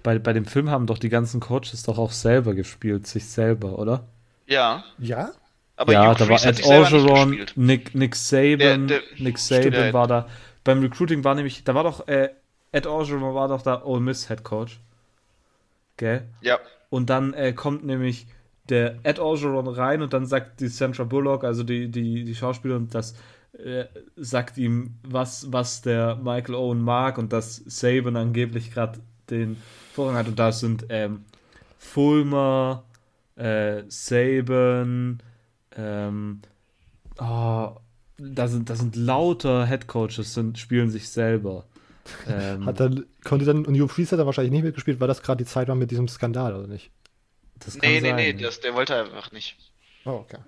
bei, bei dem Film haben doch die ganzen Coaches doch auch selber gespielt, sich selber, oder? Ja. Ja? Aber ja, Hugh da war Ed Orgeron, Nick, Nick Saban, der, der, Nick Saban stimmt, war da. Beim Recruiting war nämlich, da war doch, äh, Ed Orgeron war doch da Ole Miss Head Coach. Gell? Ja. Und dann äh, kommt nämlich der Ed Orgeron rein und dann sagt die Sandra Bullock, also die, die, die Schauspielerin, dass äh, sagt ihm, was, was der Michael Owen mag und dass Saban angeblich gerade den Vorrang hat. Und da sind ähm, Fulmer, äh, Saban, ähm, oh, da sind, da sind lauter Headcoaches, sind, spielen sich selber. Ähm, hat dann, konnte dann, und Hugh Freeze hat er wahrscheinlich nicht mitgespielt, weil das gerade die Zeit war mit diesem Skandal, oder nicht? Das nee, nee, sein. nee, das, der wollte einfach nicht. Oh, okay.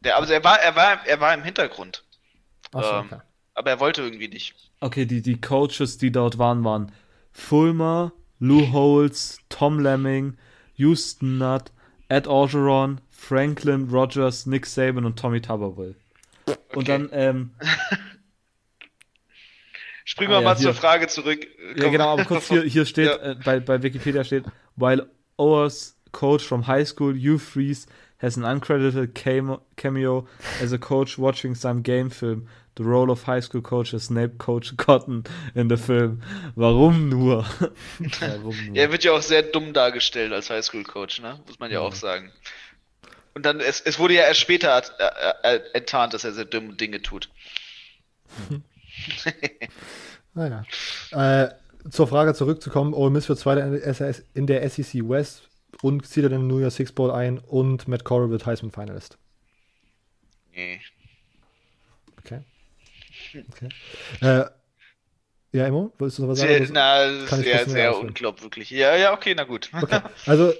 Der, aber er war, er war, er war im Hintergrund. Ach so, ähm, okay. Aber er wollte irgendwie nicht. Okay, die, die Coaches, die dort waren, waren Fulmer, Lou Holtz, Tom Lemming, Houston Nutt, Ed Orgeron, Franklin Rogers, Nick Saban und Tommy Tuberville. Okay. Und dann, ähm, <laughs> Springen wir ah, ja, mal hier. zur Frage zurück. Komm. Ja, genau, aber kurz hier, hier <laughs> steht, ja. äh, bei, bei Wikipedia steht, while Ower's coach from high school, Hugh Freeze, has an uncredited cameo as a coach watching some game film. The role of high school coach is Snape Coach Cotton in the film. Warum nur? <laughs> Warum nur? er wird ja auch sehr dumm dargestellt als High School Coach, ne? Muss man ja, ja. auch sagen. Und dann, es, es wurde ja erst später äh, äh, enttarnt, dass er sehr dumme Dinge tut. <laughs> naja. Äh, zur Frage zurückzukommen, Ole Miss wird Zweiter in der SEC West und zieht er den New Year Six Bowl ein und Matt Corral wird Heisman Finalist. Nee. Okay. okay. Äh, ja, Emo, willst du noch was sagen? Sehr, na, sehr, sehr unglaubwürdig. Ja, ja, okay, na gut. Okay. <laughs> Also,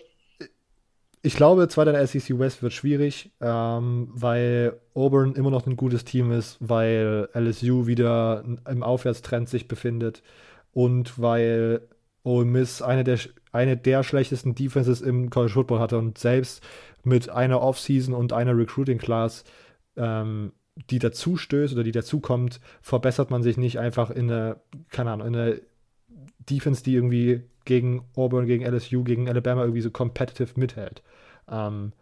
ich glaube, Zweiter der SEC West wird schwierig, ähm, weil Auburn immer noch ein gutes Team ist, weil LSU wieder im Aufwärtstrend sich befindet und weil Ole Miss eine der, eine der schlechtesten Defenses im College Football hatte und selbst mit einer Offseason und einer Recruiting Class, ähm, die dazu stößt oder die dazukommt, verbessert man sich nicht einfach in eine, keine Ahnung, in eine Defense, die irgendwie gegen Auburn, gegen LSU, gegen Alabama irgendwie so competitive mithält. Ähm,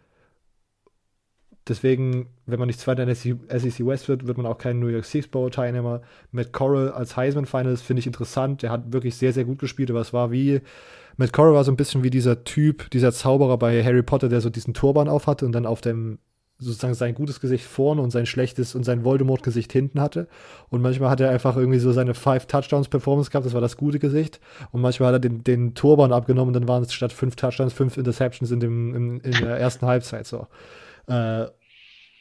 deswegen, wenn man nicht Zweiter in der SEC West wird, wird man auch kein New York Six Bowl Teilnehmer. Matt Corral als Heisman Finalist finde ich interessant. Der hat wirklich sehr, sehr gut gespielt, aber es war wie, Matt Corral war so ein bisschen wie dieser Typ, dieser Zauberer bei Harry Potter, der so diesen Turban aufhatte und dann auf dem sozusagen sein gutes Gesicht vorne und sein schlechtes und sein Voldemort-Gesicht hinten hatte. Und manchmal hat er einfach irgendwie so seine Five Touchdowns-Performance gehabt, das war das gute Gesicht. Und manchmal hat er den, den Turban abgenommen und dann waren es statt fünf Touchdowns fünf Interceptions in, dem, in, in der ersten Halbzeit so. Äh,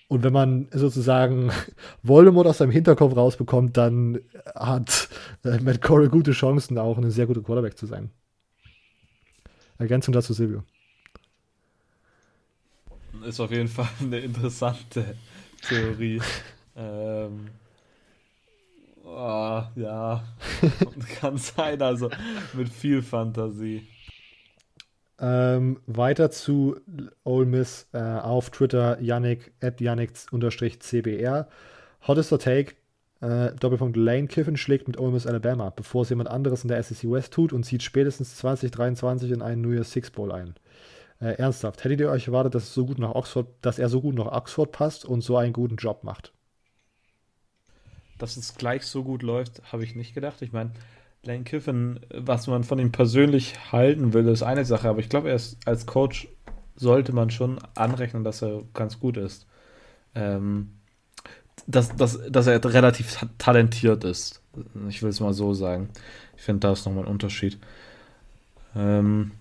und wenn man sozusagen <laughs> Voldemort aus seinem Hinterkopf rausbekommt, dann hat äh, Matt Corey gute Chancen, auch ein sehr guter Quarterback zu sein. Ergänzung dazu, Silvio ist auf jeden Fall eine interessante Theorie. <laughs> ähm, oh, ja, <laughs> kann sein, also mit viel Fantasie. Ähm, weiter zu Ole Miss äh, auf Twitter, Yannick, at Yannick-CBR. Hottester Take, äh, Doppelpunkt Lane Kiffin schlägt mit Ole Miss Alabama, bevor es jemand anderes in der SEC West tut und zieht spätestens 2023 in einen New Year's Six Bowl ein. Äh, ernsthaft, hättet ihr euch erwartet, dass, so gut nach Oxford, dass er so gut nach Oxford passt und so einen guten Job macht? Dass es gleich so gut läuft, habe ich nicht gedacht. Ich meine, Lane Kiffin, was man von ihm persönlich halten will, ist eine Sache, aber ich glaube, er als Coach sollte man schon anrechnen, dass er ganz gut ist. Ähm, dass, dass, dass er relativ talentiert ist. Ich will es mal so sagen. Ich finde, da ist nochmal ein Unterschied. Ähm,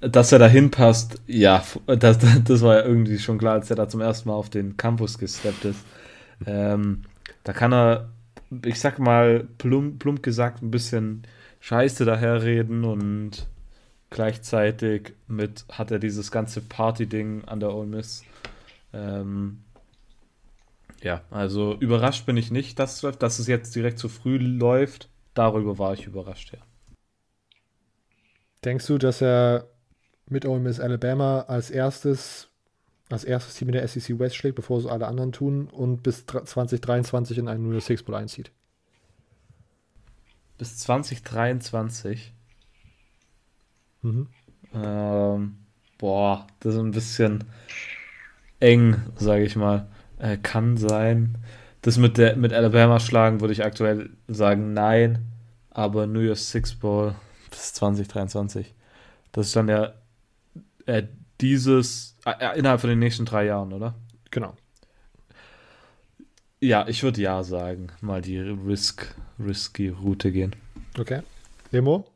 dass er dahin passt, ja, das, das war ja irgendwie schon klar, als er da zum ersten Mal auf den Campus gesteppt ist. Ähm, da kann er, ich sag mal, plump, plump gesagt, ein bisschen Scheiße daherreden und gleichzeitig mit hat er dieses ganze Party-Ding an der Ole Miss. Ähm, ja, also überrascht bin ich nicht, dass, dass es jetzt direkt zu früh läuft. Darüber war ich überrascht, ja. Denkst du, dass er mit Ole Miss Alabama als erstes, als erstes Team in der SEC West schlägt, bevor es alle anderen tun und bis 2023 in einen New Six Bowl einzieht. Bis 2023? Mhm. Ähm, boah, das ist ein bisschen eng, sage ich mal. Äh, kann sein. Das mit, der, mit Alabama schlagen würde ich aktuell sagen, nein. Aber New Year's Six Bowl bis 2023. Das ist dann ja äh, dieses äh, äh, innerhalb von den nächsten drei Jahren, oder? Genau. Ja, ich würde ja sagen. Mal die Risk, risky Route gehen. Okay. Emo?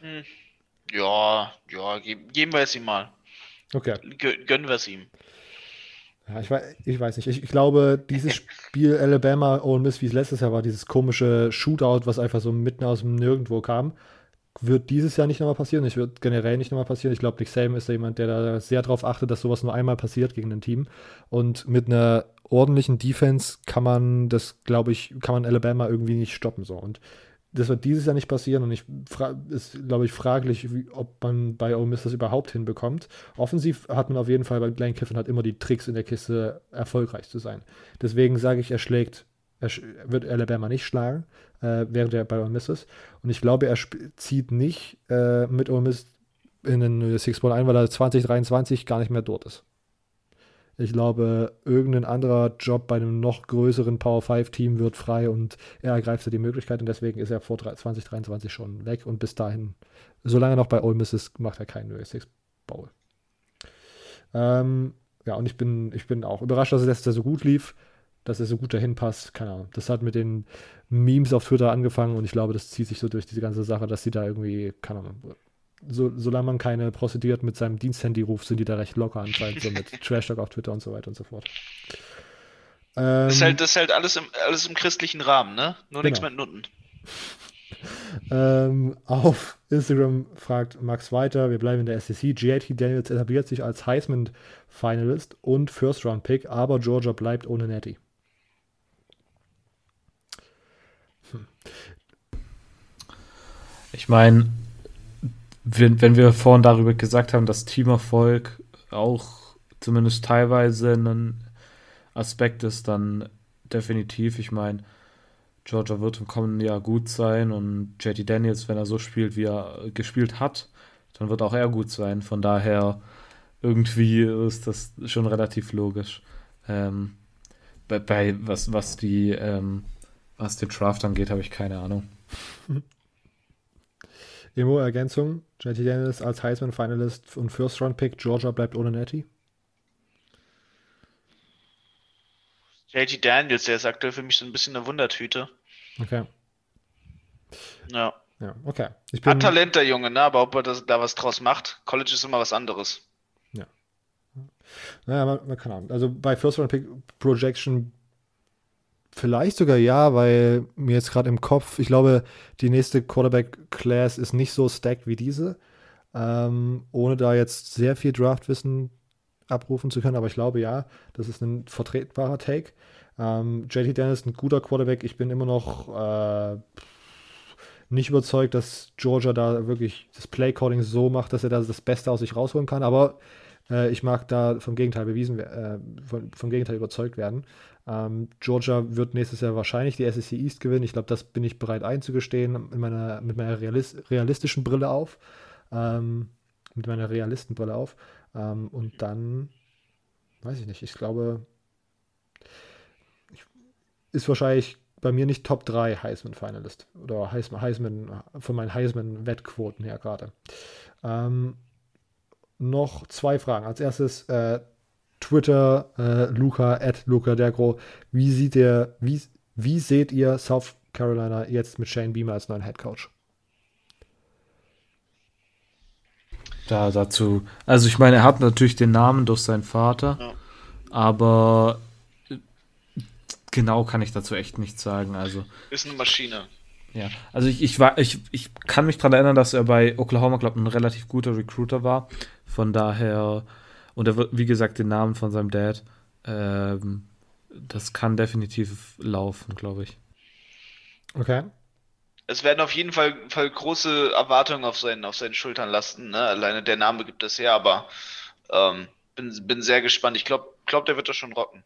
Hm. Ja, ja, geben, geben wir es ihm mal. Okay. gönnen wir es ihm. Ja, ich weiß, ich weiß nicht. Ich, ich glaube, dieses Spiel <laughs> Alabama Ole Miss, wie es letztes Jahr war, dieses komische Shootout, was einfach so mitten aus dem Nirgendwo kam, wird dieses Jahr nicht nochmal passieren. Es wird generell nicht nochmal passieren. Ich glaube, Nick Saban ist da jemand, der da sehr darauf achtet, dass sowas nur einmal passiert gegen ein Team. Und mit einer ordentlichen Defense kann man das, glaube ich, kann man Alabama irgendwie nicht stoppen. So. Und das wird dieses Jahr nicht passieren und ich ist, glaube ich, fraglich, wie, ob man bei Ole Miss das überhaupt hinbekommt. Offensiv hat man auf jeden Fall bei Lane Kiffin hat immer die Tricks in der Kiste, erfolgreich zu sein. Deswegen sage ich, er schlägt, er wird Alabama nicht schlagen, äh, während er bei Ole Miss ist. Und ich glaube, er zieht nicht äh, mit Ole Miss in den Six Bowl ein, weil er 2023 gar nicht mehr dort ist. Ich glaube, irgendein anderer Job bei einem noch größeren Power 5 Team wird frei und er ergreift die Möglichkeit und deswegen ist er vor 2023 schon weg und bis dahin, solange er noch bei Ole Miss ist, macht er keinen US6 Bowl. Ähm, ja, und ich bin, ich bin auch überrascht, dass es so gut lief, dass er so gut dahin passt. Keine Ahnung. Das hat mit den Memes auf Twitter angefangen und ich glaube, das zieht sich so durch diese ganze Sache, dass sie da irgendwie, keine Ahnung, so, solange man keine Prostituierten mit seinem Diensthandy ruft, sind die da recht locker anscheinend, so mit <laughs> Trash Talk auf Twitter und so weiter und so fort. Ähm, das, ist halt, das ist halt alles im, alles im christlichen Rahmen, ne? Nur genau. nichts mit Nutten. <laughs> Ähm, auf Instagram fragt Max weiter, wir bleiben in der SEC. JT Daniels etabliert sich als Heisman-Finalist und First-Round-Pick, aber Georgia bleibt ohne Nettie. Ich meine, wenn, wenn wir vorhin darüber gesagt haben, dass Teamerfolg auch zumindest teilweise ein Aspekt ist, dann definitiv. Ich meine, Georgia wird im kommenden Jahr gut sein und JT Daniels, wenn er so spielt, wie er gespielt hat, dann wird auch er gut sein. Von daher irgendwie ist das schon relativ logisch. Ähm, bei, bei, was, was die ähm, was den Draft angeht, habe ich keine Ahnung. <laughs> Emo, Ergänzung. JT Daniels als Heisman-Finalist und First-Round-Pick. Georgia bleibt ohne Nettie. JT Daniels, der ist aktuell für mich so ein bisschen eine Wundertüte. Okay. Ja. Ja, okay. Bin... Hat Talent, der Junge, ne? aber ob er das, da was draus macht, College ist immer was anderes. Ja. Naja, man, man kann auch. Also bei First Round Pick Projection Vielleicht sogar ja, weil mir jetzt gerade im Kopf, ich glaube, die nächste Quarterback-Class ist nicht so stacked wie diese. Ähm, ohne da jetzt sehr viel Draftwissen abrufen zu können, aber ich glaube ja, das ist ein vertretbarer Take. Ähm, JT Dennis ist ein guter Quarterback. Ich bin immer noch äh, nicht überzeugt, dass Georgia da wirklich das Playcalling so macht, dass er da das Beste aus sich rausholen kann. Aber äh, ich mag da vom Gegenteil bewiesen, äh, vom, vom, Gegenteil überzeugt werden. Ähm, Georgia wird nächstes Jahr wahrscheinlich die SEC East gewinnen. Ich glaube, das bin ich bereit einzugestehen in meiner, mit meiner realist, realistischen Brille auf. Ähm, mit meiner Realistenbrille auf. Ähm, und dann, weiß ich nicht, ich glaube, ist wahrscheinlich bei mir nicht Top 3 Heisman-Finalist oder Heisman, Heisman von meinen Heisman-Wettquoten her gerade. Ähm, noch zwei Fragen. Als erstes äh, Twitter, äh, Luca, at Luca Dergro. Wie sieht ihr, wie, wie seht ihr South Carolina jetzt mit Shane Beamer als neuen Head Coach? Da dazu, also ich meine, er hat natürlich den Namen durch seinen Vater, ja. aber genau kann ich dazu echt nichts sagen. Also ist eine Maschine. Ja, also ich, ich, war, ich, ich kann mich daran erinnern, dass er bei Oklahoma, glaube ein relativ guter Recruiter war. Von daher, und er wird, wie gesagt, den Namen von seinem Dad, ähm, das kann definitiv laufen, glaube ich. Okay. Es werden auf jeden Fall, Fall große Erwartungen auf seinen, auf seinen Schultern lasten. Ne? Alleine der Name gibt es her, aber ähm, bin, bin sehr gespannt. Ich glaube, glaub, der wird das schon rocken.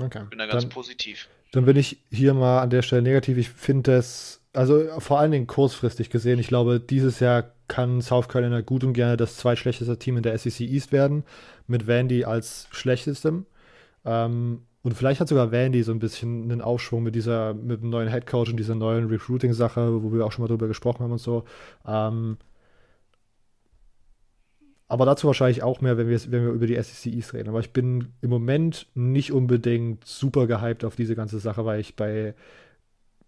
Okay. Bin da ganz dann, positiv. Dann bin ich hier mal an der Stelle negativ. Ich finde es, also vor allen Dingen kurzfristig gesehen, ich glaube, dieses Jahr kann South Carolina gut und gerne das zweitschlechteste Team in der SEC East werden, mit Vandy als schlechtestem. Ähm, und vielleicht hat sogar Vandy so ein bisschen einen Aufschwung mit dieser, mit dem neuen Headcoach und dieser neuen Recruiting-Sache, wo wir auch schon mal drüber gesprochen haben und so. Ähm, aber dazu wahrscheinlich auch mehr, wenn wir, wenn wir über die SEC East reden. Aber ich bin im Moment nicht unbedingt super gehypt auf diese ganze Sache, weil ich bei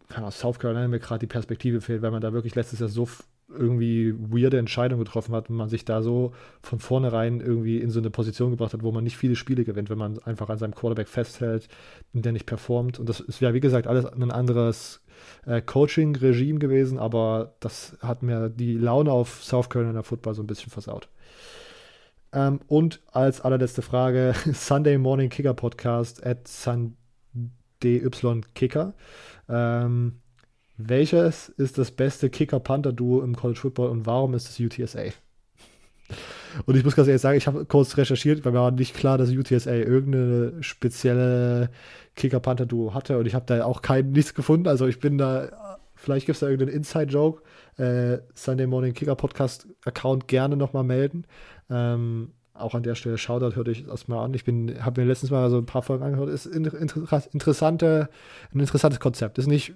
kann South Carolina mir gerade die Perspektive fehlt, weil man da wirklich letztes Jahr so irgendwie weirde Entscheidungen getroffen hat und man sich da so von vornherein irgendwie in so eine Position gebracht hat, wo man nicht viele Spiele gewinnt, wenn man einfach an seinem Quarterback festhält und der nicht performt. Und das ist ja, wie gesagt, alles ein anderes äh, Coaching-Regime gewesen, aber das hat mir die Laune auf South Carolina Football so ein bisschen versaut. Ähm, und als allerletzte Frage: <laughs> Sunday Morning Kicker Podcast at SunDY Ähm, welches ist das beste Kicker-Panther-Duo im College Football und warum ist es UTSA? Und ich muss ganz ehrlich sagen, ich habe kurz recherchiert, weil mir war nicht klar, dass UTSA irgendeine spezielle Kicker-Panther-Duo hatte und ich habe da auch kein nichts gefunden. Also ich bin da, vielleicht gibt es da irgendeinen Inside-Joke. Äh, Sunday Morning Kicker Podcast Account gerne nochmal melden. Ähm, auch an der Stelle Shoutout hört euch das mal an. Ich habe mir letztens mal so ein paar Folgen angehört. Ist ein, interessante, ein interessantes Konzept. Ist nicht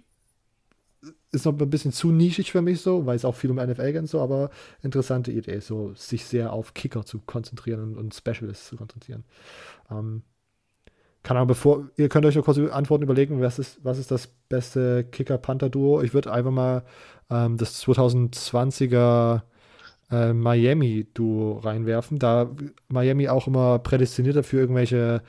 ist noch ein bisschen zu nischig für mich so, weil es auch viel um NFL geht so, aber interessante Idee, so sich sehr auf Kicker zu konzentrieren und, und Specialists zu konzentrieren. Ähm, kann aber bevor, ihr könnt euch noch kurz Antworten überlegen, was ist, was ist das beste Kicker-Panther-Duo? Ich würde einfach mal ähm, das 2020er äh, Miami-Duo reinwerfen, da Miami auch immer prädestiniert dafür, irgendwelche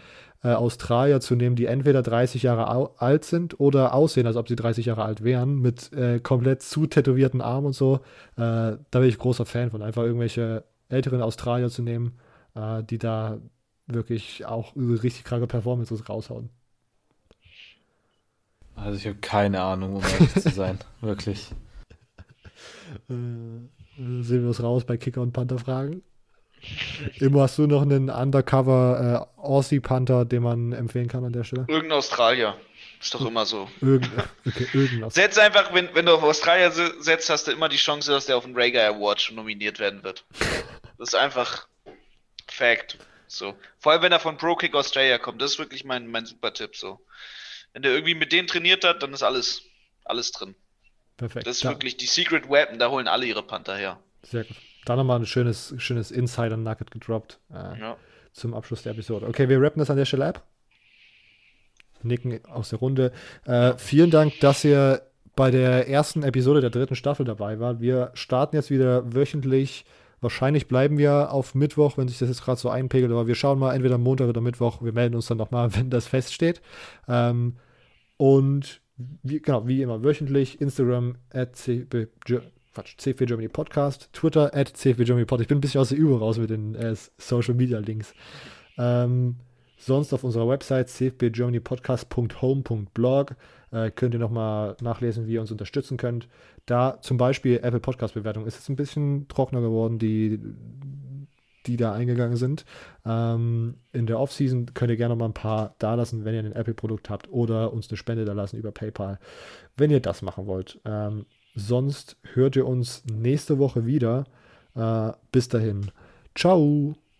äh, Australier zu nehmen, die entweder 30 Jahre alt sind oder aussehen, als ob sie 30 Jahre alt wären, mit äh, komplett zu tätowierten Armen und so. Äh, da bin ich großer Fan von, einfach irgendwelche älteren Australier zu nehmen, äh, die da wirklich auch richtig kranke Performances raushauen. Also ich habe keine Ahnung, um ehrlich zu sein, <laughs> wirklich. Äh, sehen wir es raus bei Kicker und Panther Fragen. Immer hast du noch einen Undercover äh, Aussie Panther, den man empfehlen kann an der Stelle? Irgendein Australier. Ist doch immer so. Irgend, okay, irgendein Setz einfach, wenn, wenn du auf Australier setzt, hast du immer die Chance, dass der auf den Rager Award schon nominiert werden wird. <laughs> Das ist einfach Fact. So. Vor allem, wenn er von Pro Kick Australia kommt. Das ist wirklich mein, mein super Tipp. So. Wenn der irgendwie mit denen trainiert hat, dann ist alles, alles drin. Perfekt. Das ist da. wirklich die Secret Weapon, da holen alle ihre Panther her. Sehr gut. Da nochmal ein schönes, schönes Insider-Nugget gedroppt äh, ja. zum Abschluss der Episode. Okay, wir rappen das an der Stelle ab. Nicken aus der Runde. Äh, vielen Dank, dass ihr bei der ersten Episode der dritten Staffel dabei wart. Wir starten jetzt wieder wöchentlich. Wahrscheinlich bleiben wir auf Mittwoch, wenn sich das jetzt gerade so einpegelt, aber wir schauen mal entweder Montag oder Mittwoch. Wir melden uns dann nochmal, <laughs> wenn das feststeht. Ähm, und wie, genau, wie immer wöchentlich, Instagram at Quatsch, CFW Germany Podcast, Twitter at CFW Germany Pod. Ich bin ein bisschen aus der Übung raus mit den äh, Social Media Links. Ähm, sonst auf unserer Website cfbgermanypodcast.home.blog äh, könnt ihr nochmal nachlesen, wie ihr uns unterstützen könnt. Da zum Beispiel Apple Podcast Bewertung ist jetzt ein bisschen trockener geworden, die, die da eingegangen sind. Ähm, in der Offseason könnt ihr gerne mal ein paar da lassen, wenn ihr ein Apple-Produkt habt oder uns eine Spende da lassen über PayPal, wenn ihr das machen wollt. Ähm, Sonst hört ihr uns nächste Woche wieder. Äh, bis dahin. Ciao.